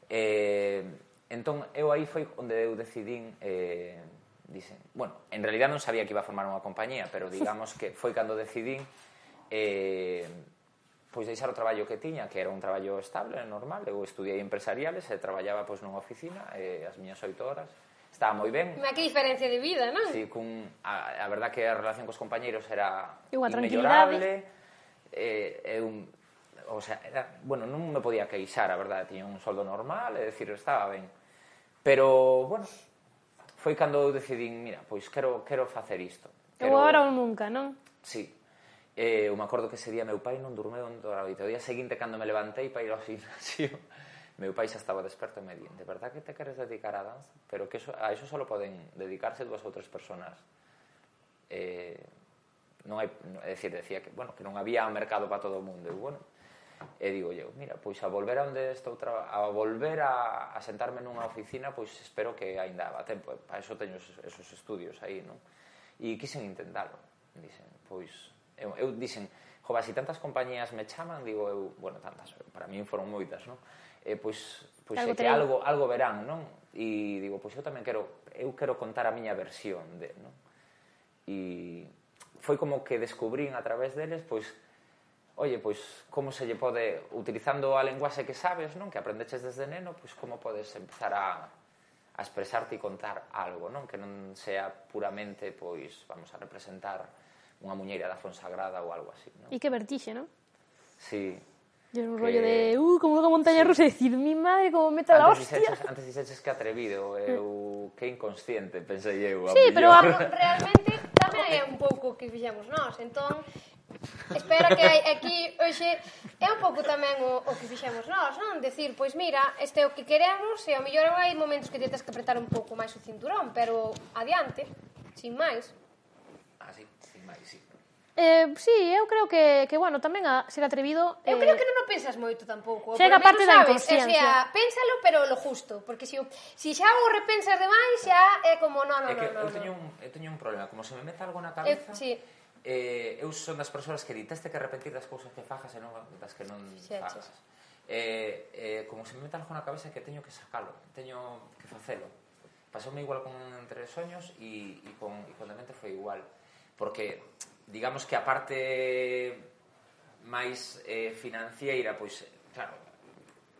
Eh, entón eu aí foi onde eu decidín eh, dicen, bueno, en realidad non sabía que iba a formar unha compañía, pero digamos que foi cando decidín eh, pois deixar o traballo que tiña, que era un traballo estable, normal, eu estudiei empresariales e traballaba pois nunha oficina e as miñas oito horas estaba moi ben. Ma que diferencia de vida, non? Si, sí, cun, a, a verdad que a relación cos compañeiros era Unha inmellorable. Eh, eh, un, o sea, era, bueno, non me podía queixar, a verdade, tiña un soldo normal, é dicir, estaba ben. Pero, bueno, foi cando eu decidín, mira, pois quero, quero facer isto. Quero... Agora ou nunca, non? Sí, Eh, eu me acordo que ese día meu pai non durmeu en toda a noite. O día seguinte, cando me levantei para ir ao [LAUGHS] gimnasio, meu pai xa estaba desperto e me di, de verdad que te queres dedicar a danza? Pero que eso, a eso solo poden dedicarse dúas ou tres personas. Eh, non hai, é dicir, decía que, bueno, que non había mercado para todo o mundo. E, bueno, e digo eu, mira, pois a volver a onde estou tra... a volver a, a sentarme nunha oficina, pois espero que aínda va tempo. Para eso teño esos, esos estudios aí, non? E quixen intentalo. Dixen, pois eu, eu dixen, jova, si tantas compañías me chaman, digo eu, bueno, tantas, para mí foron moitas, non? E pois, pois algo é que algo, algo verán, non? E digo, pois eu tamén quero, eu quero contar a miña versión de, non? E foi como que descubrín a través deles, pois, oye, pois, como se lle pode, utilizando a lenguaxe que sabes, non? Que aprendeches desde neno, pois, como podes empezar a, a expresarte e contar algo, non? Que non sea puramente, pois, vamos a representar unha muñeira da Fonsagrada ou algo así. Non? E que vertixe, non? Sí. Yo un que... rollo de, uh, como unha montaña sí. rusa, decir, mi madre, como meta la hostia. Dixeches, antes dixeches que atrevido, mm. eu, que inconsciente, pensei eu. Sí, millor. pero a, realmente tamén é un pouco o que fixemos nós, entón, Espero que aquí hoxe é un pouco tamén o, o que fixemos nós, non? Decir, pois mira, este é o que queremos e ao mellor hai momentos que te tens que apretar un pouco máis o cinturón, pero adiante, sin máis. Así. Ah, sin máis, sí. Eh, sí, eu creo que, que bueno, tamén a ser atrevido... Eh... Eu creo eh, que non o pensas moito tampouco. Chega a parte da inconsciencia. O sea, pénsalo, pero lo justo. Porque se, si, si xa o repensas demais, xa é como, non, non, non. No, no, eu, teño un, eu teño un problema. Como se me meta algo na eh, cabeza... Eu, sí. Eh, eu son das persoas que diteste que repetir das cousas que fajas e non das que non xa, fajas. Xa. Eh, eh, como se me meta algo na cabeza que teño que sacalo, teño que facelo. Pasoume igual con entre soños e, e con, e con demente foi igual porque digamos que a parte máis eh, financiera, pois, claro,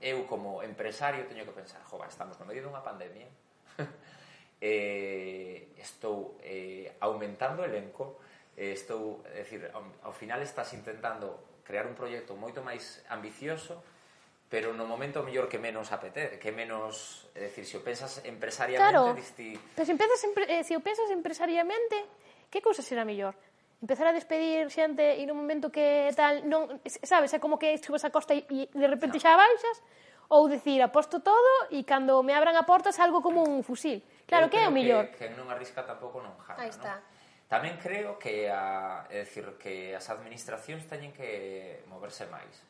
eu como empresario teño que pensar, jova, estamos no medio dunha pandemia, [LAUGHS] eh, estou eh, aumentando elenco, eh, estou, é dicir, ao, ao final estás intentando crear un proxecto moito máis ambicioso, pero no momento mellor que menos apetece, que menos, é dicir, se o pensas empresariamente, claro, diste... pero se, empezas, eh, se o pensas empresariamente, que cousa será mellor? Empezar a despedir xente e no momento que tal, non, sabes, é como que subes a costa e, e de repente xa baixas, ou decir, aposto todo e cando me abran a porta salgo como un fusil. Claro, Eu que é o mellor. Que, que non arrisca tampouco non jana, Aí está. Tamén creo que a, é decir, que as administracións teñen que moverse máis.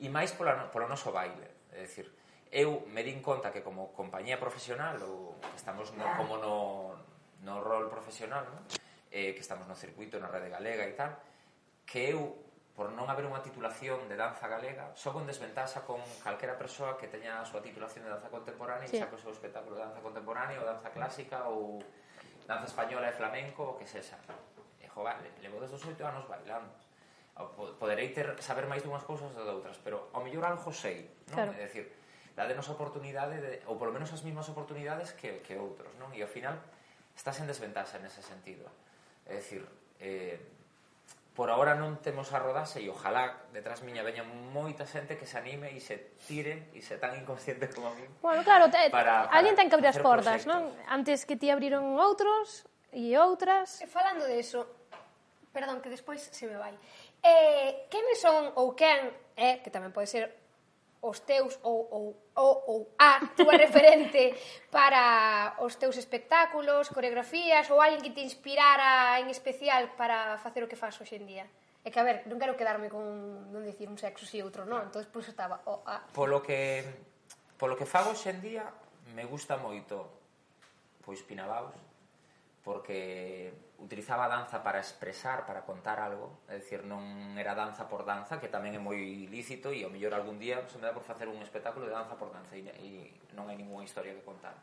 E máis pola, polo noso baile. É decir, eu me din conta que como compañía profesional ou estamos no, como no, no rol profesional, non? eh, que estamos no circuito, na rede galega e tal, que eu, por non haber unha titulación de danza galega, só con desventaxa con calquera persoa que teña a súa titulación de danza contemporánea sí. e saca o seu espectáculo de danza contemporánea ou danza clásica ou danza española e flamenco, o que sexa. E, jo, vale, levo desde os oito anos bailando. Poderei ter, saber máis dunhas cousas ou outras, pero ao mellor algo sei, non? Claro. É dicir, dadenos oportunidade de, ou polo menos as mesmas oportunidades que, que outros, non? E ao final estás en desventaxa nese sentido. É dicir, eh, por ahora non temos a rodase e ojalá detrás miña veña moita xente que se anime e se tire e se tan inconsciente como a mí. Bueno, claro, te, para, para alguén ten que abrir as portas, non? Antes que ti abriron outros e outras. E eh, falando deso, perdón, que despois se me vai. Eh, quen son ou quen, eh, que tamén pode ser os teus ou, ou, ou, ou a túa referente para os teus espectáculos, coreografías ou alguén que te inspirara en especial para facer o que faz hoxe en día? É que, a ver, non quero quedarme con non dicir un sexo si outro, non? Entón, por estaba... o a Polo que, polo que fago hoxe en día, me gusta moito pois Pinabaus, porque utilizaba a danza para expresar, para contar algo, é dicir, non era danza por danza, que tamén é moi lícito e ao mellor algún día se me dá por facer un espectáculo de danza por danza e, e non hai ninguna historia que contar.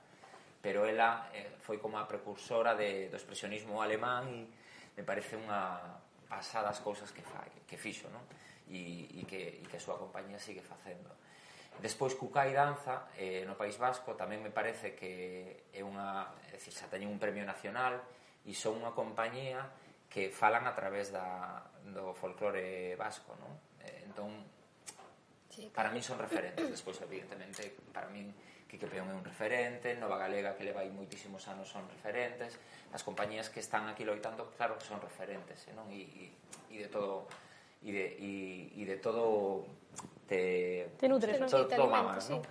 Pero ela eh, foi como a precursora de, do expresionismo alemán e me parece unha pasada as cousas que fai, que fixo, non? E, e, que, e que a súa compañía sigue facendo. Despois Cucai Danza eh, no País Vasco tamén me parece que é unha, é dicir, xa teñen un premio nacional e son unha compañía que falan a través da, do folclore vasco, non? Eh, entón, sí, para min son referentes, despois, evidentemente, para min que Peón é un referente, Nova Galega que leva aí moitísimos anos son referentes, as compañías que están aquí loitando, claro que son referentes, eh, non? E, e, e de todo e de, e, e de todo te, te nutres, te, todo, todo mamas, sí. non?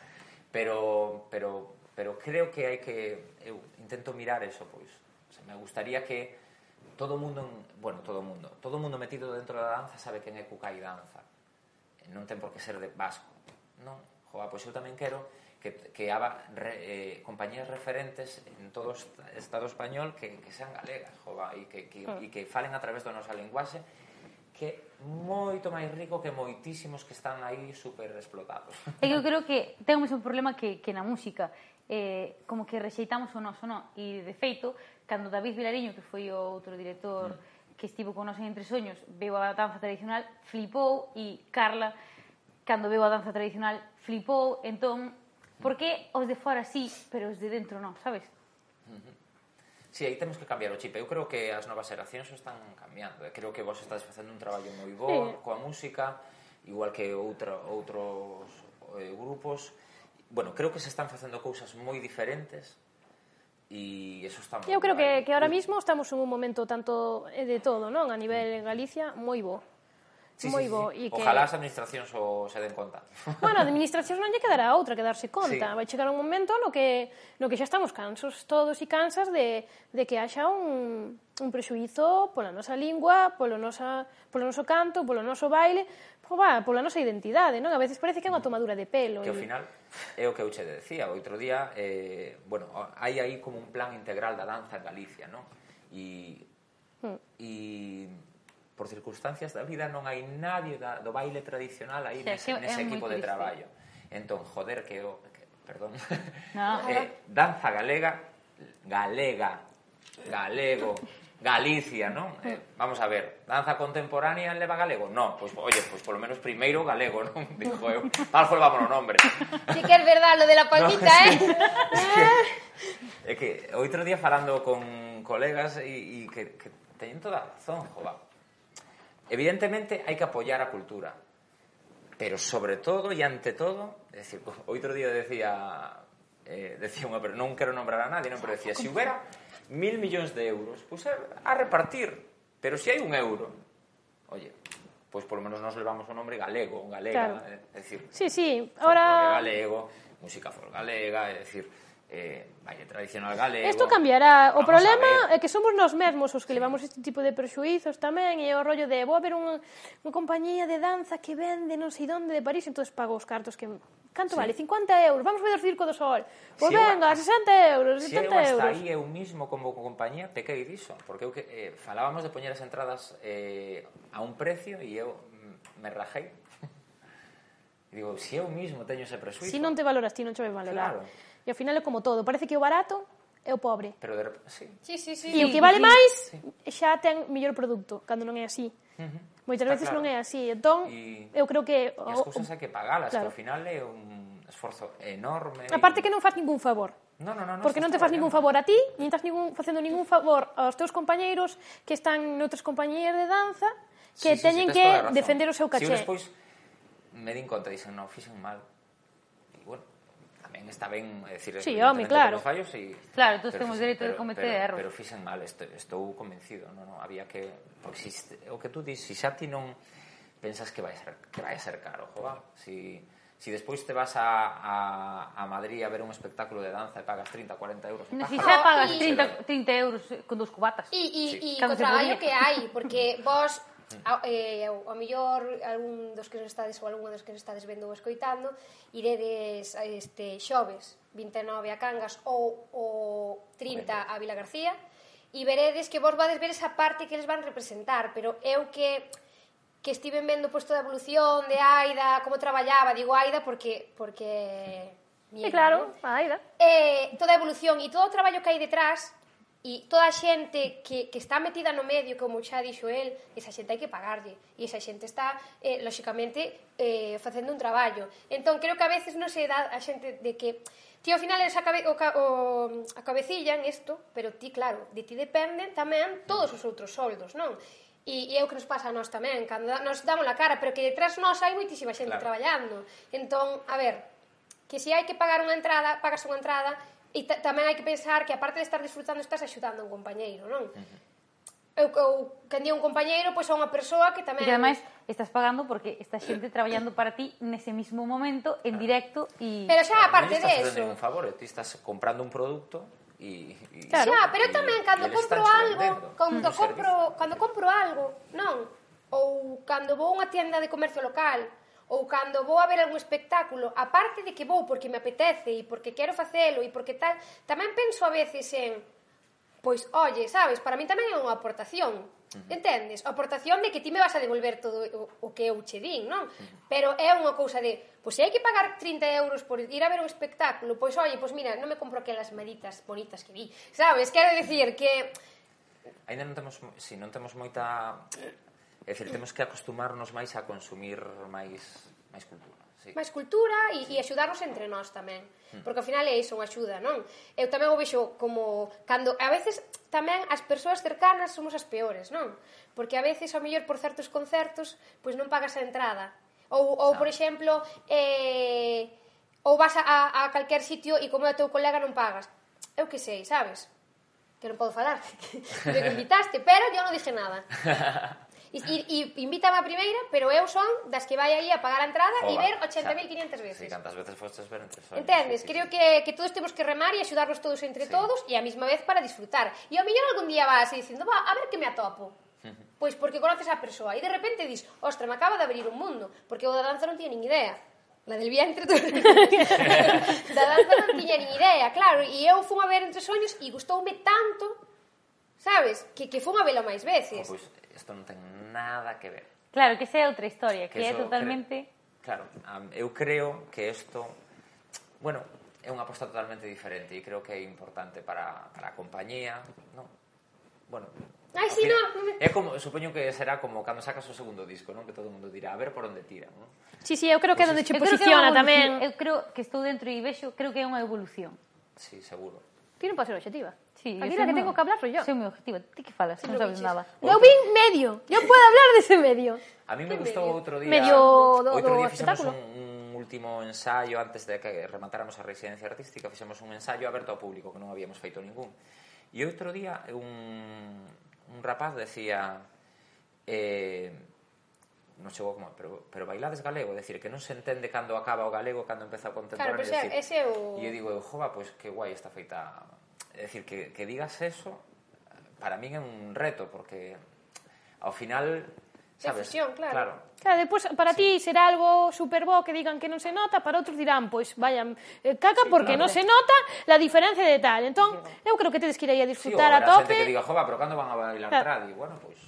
Pero, pero, pero creo que hai que eu intento mirar eso, pois, Me gustaría que todo o mundo, bueno, todo o mundo, todo o mundo metido dentro da danza sabe quen é Cucai Danza. Non ten por que ser de vasco. Non, joa, pois eu tamén quero que, que haba re, eh, compañías referentes en todo o Estado español que, que sean galegas, joa, e que, que, e que falen a través da nosa linguaxe que moito máis rico que moitísimos que están aí super explotados. É que eu creo que temos un problema que, que na música eh, como que rexeitamos o noso, non? E de feito, cando David Vilariño, que foi o outro director que estivo con nós en Entre Soños, veu a danza tradicional, flipou, e Carla, cando veu a danza tradicional, flipou, entón, por que os de fora sí, pero os de dentro non, sabes? Sí, aí temos que cambiar o chip. Eu creo que as novas xeracións están cambiando. Eu creo que vos estás facendo un traballo moi bo sí. coa música, igual que outro, outros eh, grupos. Bueno, creo que se están facendo cousas moi diferentes e eso está moi Eu creo que, que ahora mismo estamos en un momento tanto eh, de todo, non? A nivel en Galicia, moi bo. Sí, moi sí, bo. Sí. E que... Ojalá as administracións o se den conta. [LAUGHS] Bueno, a administración non lle quedará outra que darse conta. Sí. Vai chegar un momento no que, no que xa estamos cansos todos e cansas de, de que haxa un, un prexuizo pola nosa lingua, polo, nosa, polo noso canto, polo noso baile, pola, pola nosa identidade, non? A veces parece que é unha mm. tomadura de pelo. Que ao final é o que eu che decía, o outro día, eh, bueno, hai aí como un plan integral da danza en Galicia, non? E, hmm. e por circunstancias da vida non hai nadie da, do baile tradicional aí sí, nese, nese equipo de traballo. Entón, joder, que o... Que, perdón. No, [LAUGHS] eh, danza galega, galega, galego, Galicia, non? Eh, vamos a ver, danza contemporánea leva galego? Non, pois, oye, pois polo menos primeiro galego, non? [LAUGHS] Dijo eu, tal levamos o nombre. Sí que é verdad, lo de la [LAUGHS] palmita, no, sí, eh? É que, é que [LAUGHS] outro día falando con colegas e, e que, que teñen toda a razón, jova. Evidentemente hai que apoiar a cultura, pero sobre todo e ante todo, é dicir, outro día decía, eh, decía unha, pero non quero nombrar a nadie, non, pero decía, se si hubiera mil millóns de euros, pois pues a, a repartir. Pero se si hai un euro, oye, pois pues polo menos nos levamos o nombre galego, galega, claro. Eh, é dicir... Sí, sí, ahora... Galego, música folk galega, é dicir eh, baile tradicional galego. Isto cambiará. O problema é que somos nós mesmos os que levamos este tipo de perxuizos tamén e o rollo de vou haber unha, unha compañía de danza que vende non sei donde de París, entonces pago os cartos que canto sí. vale? 50 euros, vamos ver o Circo do Sol. Pois pues si venga, eu, 60 euros, 70 eu hasta aí eu mismo como compañía pequei diso, porque eu que, eh, falábamos de poñer as entradas eh, a un precio e eu mm, me rajei. [LAUGHS] Digo, si eu mismo teño ese presuito... Si non te valoras ti, non te vai valorar. Claro. E ao final é como todo, parece que o barato é o pobre. Pero de repente, sí. Sí, sí, sí. E o que vale máis sí. xa ten mellor produto, cando non é así. Moitas Está veces claro. non é así. Entón, e, eu creo que... Oh, e as cousas oh, hai que pagalas, claro. que ao final é un esforzo enorme. A parte y... que non faz ningún favor. No, no, no, porque non te faz ningún favor a ti, nin estás ningún, facendo ningún favor aos teus compañeiros que están noutras compañías de danza que sí, teñen sí, sí, que defender o seu caché. Si eu despois me din conta, dicen, non, fixen mal en esta ben, é dicir, sí, home, claro. fallos e Claro, todos temos dereito de cometer pero, erros. Pero fixen mal, estou, estou convencido, non, non, había que porque si, o que tú dis, si xa ti non pensas que vai ser que vai ser caro, joa, si Si despois te vas a, a, a Madrid a ver un espectáculo de danza e pagas 30, 40 euros. No, si xa pagas 30, 30 euros con dos cubatas. E sí. e y, traballo que hai, porque [LAUGHS] vos a, eh, ao, ao algún dos que nos estades ou algunha dos que nos estades vendo ou escoitando iredes a este xoves 29 a Cangas ou o 30 a Vila García e veredes que vos vades ver esa parte que eles van representar pero eu que que estiven vendo posto da evolución de Aida, como traballaba, digo Aida porque porque Sí, claro, a Aida. Eh, toda a evolución e todo o traballo que hai detrás E toda a xente que, que está metida no medio, como xa dixo el, esa xente hai que pagarlle. E esa xente está, eh, lóxicamente, eh, facendo un traballo. Entón, creo que a veces non se dá a xente de que... Ti ao final eres a, cabe, o, o, a cabecilla en isto, pero ti, claro, de ti dependen tamén todos os outros soldos, non? E, e é o que nos pasa a nós tamén, cando nos damos a cara, pero que detrás nós hai moitísima xente claro. traballando. Entón, a ver, que se hai que pagar unha entrada, pagas unha entrada E tamén hai que pensar que aparte de estar disfrutando estás axudando un compañeiro, non? Eu, eu quen di un compañeiro, pois a unha persoa que tamén... E ademais, estás pagando porque esta xente traballando para ti nese mismo momento, en directo e... Pero xa, aparte de eso... Non un favor, eh, ti estás comprando un produto e... e claro. Xa, pero tamén, cando compro algo, cando compro, cando compro algo, non? Ou cando vou a unha tienda de comercio local, ou cando vou a ver algún espectáculo, aparte de que vou porque me apetece e porque quero facelo e porque tal, tamén penso a veces en pois, oye, sabes, para mí tamén é unha aportación. Uh -huh. Entendes? A aportación de que ti me vas a devolver todo o, o que eu che din, non? Uh -huh. Pero é unha cousa de, pois se hai que pagar 30 euros por ir a ver un espectáculo, pois, oye, pois mira, non me compro aquelas meditas bonitas que vi. Sabes? Quero decir que... Ainda non temos, si, non temos moita É dicir, temos que acostumarnos máis a consumir máis máis cultura. Sí. Máis cultura e, sí. e axudarnos entre nós tamén. Hmm. Porque ao final é iso, unha axuda, non? Eu tamén o vexo como... Cando, a veces tamén as persoas cercanas somos as peores, non? Porque a veces, ao mellor, por certos concertos, pois non pagas a entrada. Ou, ou por ah. exemplo, eh, ou vas a, a calquer sitio e como é teu colega non pagas. Eu que sei, sabes? Que non podo falar, [LAUGHS] que, que invitaste, pero eu non dije nada. [LAUGHS] E, e invítame a primeira, pero eu son das que vai aí a pagar a entrada e ver 80.500 veces. Si, cantas veces fostes ver entre soños. Entendes? Sí, sí, Creo sí. que, que todos temos que remar e axudarnos todos entre sí. todos e a mesma vez para disfrutar. E ao mellor algún día vas e dicindo, va, a ver que me atopo. Uh [LAUGHS] -huh. Pois porque conoces a persoa e de repente dis, ostra, me acaba de abrir un mundo, porque o da danza non tiña nin idea. La del vientre tú... [LAUGHS] da danza non tiña nin idea, claro, e eu fun a ver entre soños e gustoume tanto, sabes, que, que fun a velo máis veces. Oh, pois, isto non ten nada que ver. Claro, que sea outra historia, que, que é totalmente... Cre... Claro, eu creo que isto... Bueno, é unha aposta totalmente diferente e creo que é importante para, para a compañía, non? Bueno, Ai, si, no, me... É como, supoño que será como cando sacas o segundo disco, non? Que todo o mundo dirá, a ver por onde tira, non? Sí, sí, eu creo que é onde che posiciona tamén. Eu creo que estou dentro e vexo, creo que é unha evolución. Sí, seguro. Ti non podes ser objetiva. Sí, Aquí la que no. tengo que hablar soy yo. Soy moi objetiva. Ti que falas? Non sabes nada. Eu vin medio. Eu podo hablar dese medio. A mí me gustou outro día... Medio do, outro do día fixemos un, un último ensayo antes de que rematáramos a residencia artística. Fixemos un ensayo aberto ao público que non habíamos feito ningún. E outro día un, un rapaz decía... Eh, non chegou como, pero, pero bailades galego, é dicir, que non se entende cando acaba o galego, cando empeza o contemporáneo. Claro, pero pues ese é o... E eu digo, jova, pois pues, que guai está feita... É dicir, que, que digas eso, para min é un reto, porque ao final... Sabes? Fusión, claro. claro. Claro, despois para sí. ti será algo super bo que digan que non se nota, para outros dirán, pois, pues, vayan, eh, caca sí, porque claro. non se nota la diferencia de tal. Entón, eu creo que tedes que ir aí a disfrutar sí, a tope. Sí, xente que diga, jova, pero cando van a bailar claro. tradi? Bueno, pois... Pues,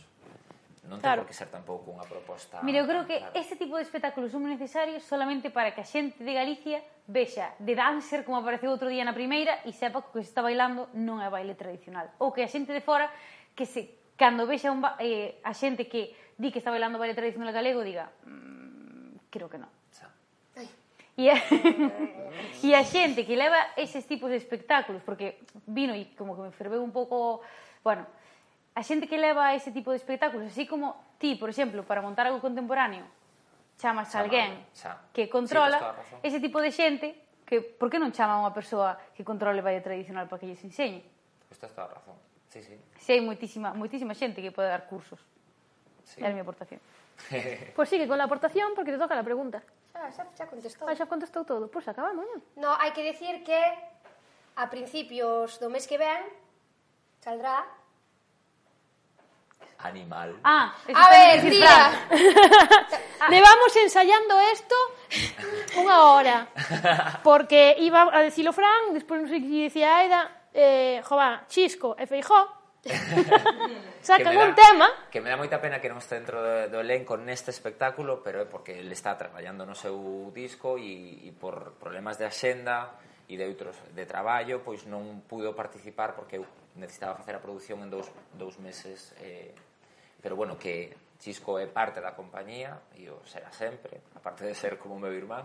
non claro. ten por que ser tampouco unha proposta... Mire, eu creo que claro. ese tipo de espectáculos son necesarios solamente para que a xente de Galicia vexa de dancer como apareceu outro día na primeira e sepa que o que se está bailando non é baile tradicional. Ou que a xente de fora que se cando vexa un ba... eh, a xente que di que está bailando baile tradicional galego diga mmm, creo que non. E a, [LAUGHS] e a xente que leva eses tipos de espectáculos, porque vino e como que me ferveu un pouco, bueno, a xente que leva ese tipo de espectáculos, así como ti, por exemplo, para montar algo contemporáneo, chamas a alguén xa. que controla sí, ese tipo de xente que por que non chama a unha persoa que controle baile tradicional para que lles enseñe? Estás toda a razón. Sí, sí. Si hai moitísima, moitísima xente que pode dar cursos. Sí. É a miña aportación. [LAUGHS] pois sigue con la aportación porque te toca la pregunta. Xa, xa, xa contestou. Ah, xa contestou todo. Pois acabamos, non? No, hai que decir que a principios do mes que ven saldrá animal. Ah, a ver, tía. [LAUGHS] Levamos ensayando esto unha hora. Porque iba a decirlo Fran, despois non sei que dicía Aida, eh, jova, Chisco e Feijó, [LAUGHS] sacan un tema que me dá moita pena que non este dentro do, do elenco neste espectáculo pero é porque ele está traballando no seu disco e, e por problemas de axenda e de outros de traballo pois non pudo participar porque eu necesitaba facer a produción en dous, dous meses eh, pero bueno, que Chisco é parte da compañía e o será sempre, aparte de ser como meu irmán.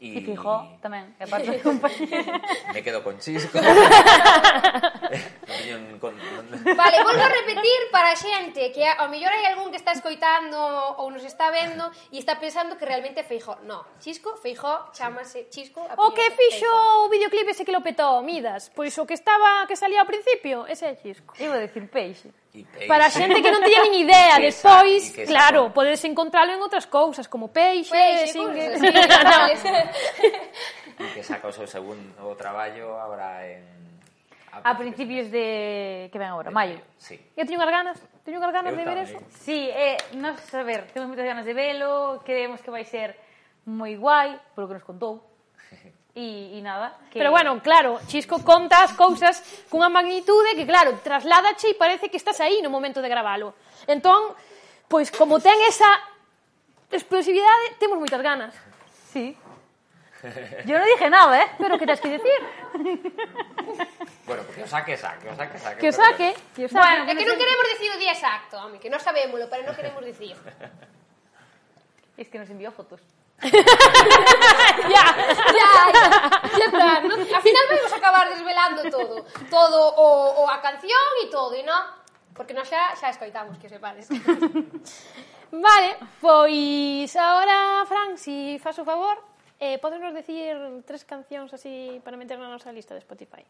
E, e Fijó tamén, é parte da [LAUGHS] compañía. Me quedo con Chisco. [LAUGHS] vale, volvo a repetir para a xente que ao mellor hai algún que está escoitando ou nos está vendo e está pensando que realmente é Feijó. No, Chisco, Feijó, chámase Chisco. O que fixo o videoclip ese que lo petó, Midas, pois o que estaba que salía ao principio, ese é Chisco. Iba a decir peixe. Para a [LAUGHS] xente que non tiña nin idea, despois, claro, podedes encontralo en outras cousas, como peixe, peixe single... Eh, sí, pois, [LAUGHS] E que saca o seu segundo traballo agora en a, a principios de que ven agora, maio. Sí. Eu teño unhas ganas, teño unhas ganas Eu de ver tamén. eso. Sí, eh, nos, a ver, temos moitas ganas de velo, creemos que vai ser moi guai, polo que nos contou. [LAUGHS] E, e nada, que... Pero bueno, claro, Chisco conta as cousas cunha magnitude que, claro, trasládache e parece que estás aí no momento de gravalo. Entón, pois como ten esa explosividade, temos moitas ganas. Sí. [LAUGHS] Yo no dije nada, ¿eh? Pero ¿qué tienes que decir? [LAUGHS] Bueno, porque o saque, saque, o saque, saque. Que o saque, que o saque. Bueno, é que, non queremos dicir o día exacto, home, que non sabémolo, pero non queremos dicir. [LAUGHS] Es que nos envió fotos. [LAUGHS] ya, ya, ya, ya está, ¿no? Al final vamos a acabar desvelando todo, todo o, o a canción e todo, e non? Porque nós xa, xa escoitamos, que sepades. [LAUGHS] vale, pois agora, Fran, si faz o favor, eh, podenos decir tres cancións así para meter na nosa lista de Spotify.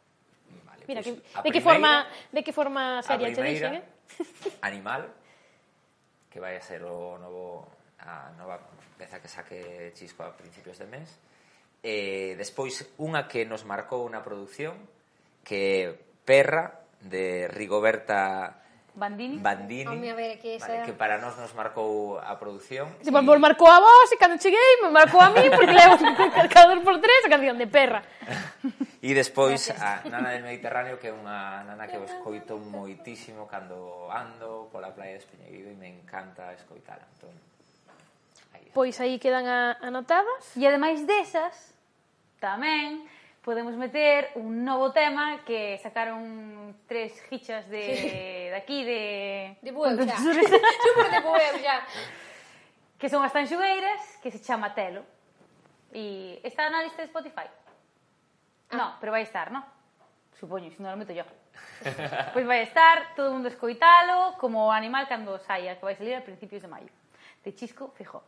Vale, Mira, pues, que, de, primeira, que forma, de que forma seria che dixen, eh? [LAUGHS] Animal, que vai a ser o novo a nova peza que saque Chisco a principios de mes. Eh, despois unha que nos marcou unha producción que Perra de Rigoberta Bandini. Bandini. Home, a ver, que, esa... vale, que para nós nos marcou a produción. Se sí, y... marcou a vos e cando cheguei me marcou a mí porque levo cada dos por tres a canción de perra. [LAUGHS] E despois a Nana del Mediterráneo que é unha nana que vos coito moitísimo cando ando pola playa de Espeñeguido e me encanta escoitala. Entón, Pois aí quedan a, anotadas. E ademais desas, tamén podemos meter un novo tema que sacaron tres hichas de, sí. de aquí, de... De Bueucha. Super [LAUGHS] de Bueucha. que son as tanxugueiras, que se chama Telo. E está na lista de Spotify. Ah. No, pero vai estar, no? Supoño, se non lo meto yo. [LAUGHS] pois vai estar, todo o mundo escoitalo, como animal cando saia, que vai salir a principios de maio. De chisco, fijó.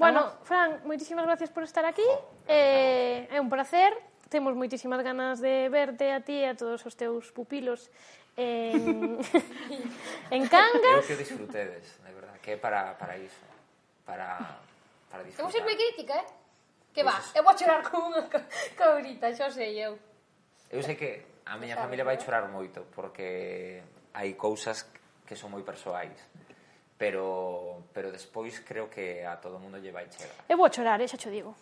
Bueno, Fran, moitísimas gracias por estar aquí. Eh, é un placer. Temos moitísimas ganas de verte a ti e a todos os teus pupilos en, [LAUGHS] en Cangas. Eu que disfrutedes, de verdad, que é para, para iso. Para, para disfrutar. Temos ser moi crítica, eh? Que va, eu vou chorar con unha cabrita, xa sei eu. Eu sei que a miña familia vai chorar moito, porque hai cousas que son moi persoais pero pero despois creo que a todo mundo lle vai chegar. Eu vou chorar, eh, xa cho digo.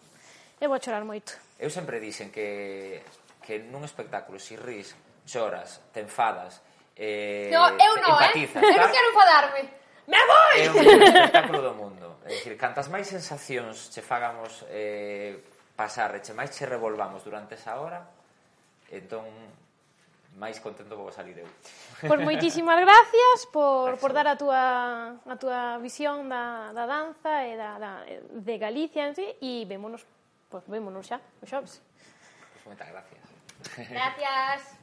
Eu vou chorar moito. Eu sempre dixen que que nun espectáculo si ris, choras, te enfadas, eh, no, eu no, eh. empatizas, eh? Eu non quero enfadarme. Me voy! É un [LAUGHS] espectáculo do mundo. É dicir, cantas máis sensacións che fagamos eh, pasar e che máis che revolvamos durante esa hora, entón máis contento vou salir eu. Pois moitísimas gracias por, por dar a túa, a túa visión da, da danza e da, da, de Galicia en sí e vémonos, pois vémonos xa, o xoves. Pois moitas gracias. Gracias.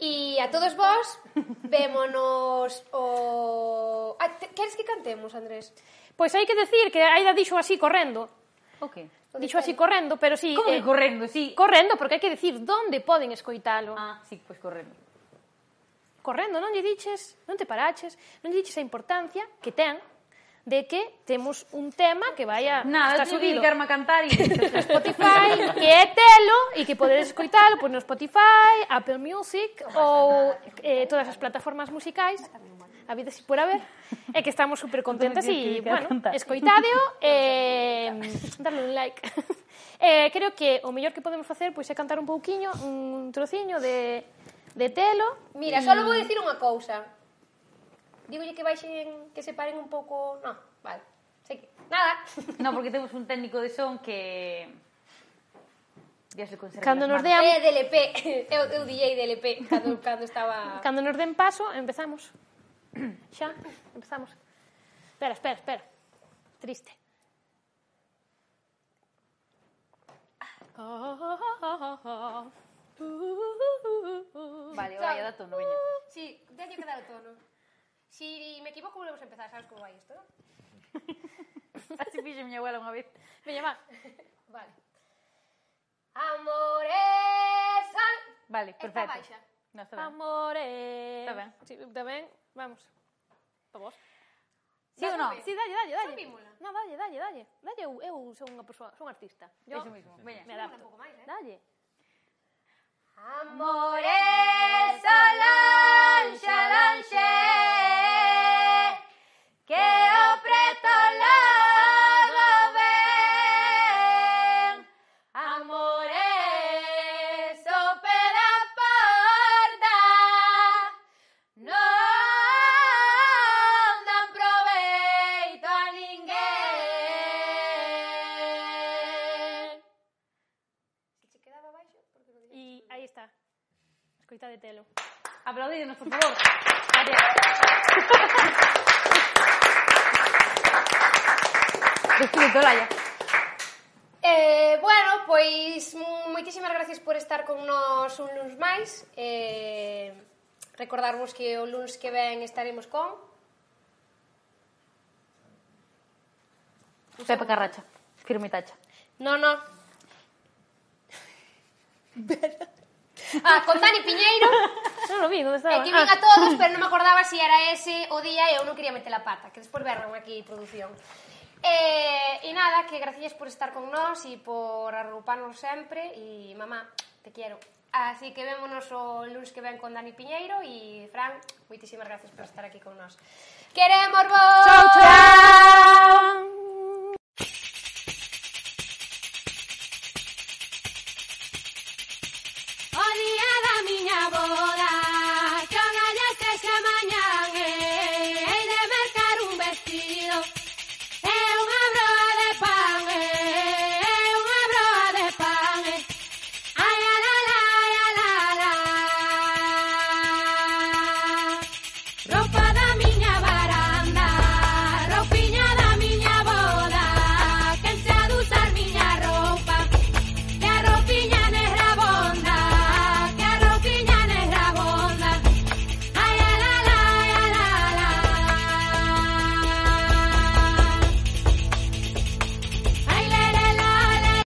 E a todos vós, vémonos o... Ah, te, queres que cantemos, Andrés? Pois hai que decir que Aida dixo así correndo. O que? Dixo así correndo, pero sí... Como eh, correndo, sí? Correndo, porque hai que decir onde poden escoitalo. Ah, sí, pois pues correndo. Correndo, non lle diches, non te paraches, non lle diches a importancia que ten de que temos un tema que vaya Nada, está subido. Nada, cantar e [LAUGHS] Spotify, que é telo e que podedes escoitalo pois no Spotify, Apple Music ou eh, todas as plataformas musicais a vida si por haber, e que estamos super contentas e, bueno, escoitadeo [LAUGHS] eh, e darle un like. [LAUGHS] eh, creo que o mellor que podemos facer pois é cantar un pouquiño, un trociño de, de telo. Mira, só vou dicir unha cousa. Dígolle que baixen, que se paren un pouco... No, vale. Sei que... Nada. [LAUGHS] No, porque temos un técnico de son que... Dios le cando nos dean... É eh, eu, eu DJ del cando, cando estaba... Cando nos den paso, empezamos. [CLEARS THROAT] Xa, empezamos. Espera, espera, espera. Triste. Vale, Chao. da tono, veña. Sí, teño que dar o tono. Si me equivoco, volvemos a empezar. Sabes como vai isto, non? [LAUGHS] Así fixe miña abuela unha vez. Veña, va. Vale. Amores... Vale, perfecto. Baixa. No, está ben. Amores. Está ben. Sí, está ben. Vamos. Por vos. Sí ou non? Sí, dalle, dalle, dalle. Sabímola. No, dalle, dalle, dalle. Dalle eu, eu son unha persoa, son artista. Yo Eso mismo. Veña. Me adapto. Un pouco máis, eh? Dalle. Amores, Solange, Solange, que o preto la aí está. Escoitade telo. Aplaudídenos, por favor. Gracias. Descrito, Laia. Eh, bueno, pois moitísimas mm, gracias por estar con nós un luns máis. Eh, recordarvos que o luns que ven estaremos con Pepe Carracha, firme tacha. No, no. [LAUGHS] Ah, con Dani Piñeiro. [LAUGHS] non lo vi, onde estaba? E que vin a todos, ah. pero non me acordaba se si era ese o día e eu non quería meter a pata, que despois verron aquí produción. E, eh, e nada, que gracias por estar con nós e por arruparnos sempre e mamá, te quero. Así que vémonos o lunes que ven con Dani Piñeiro e Fran, moitísimas gracias por estar aquí con nós. Queremos vos! Chao, chao!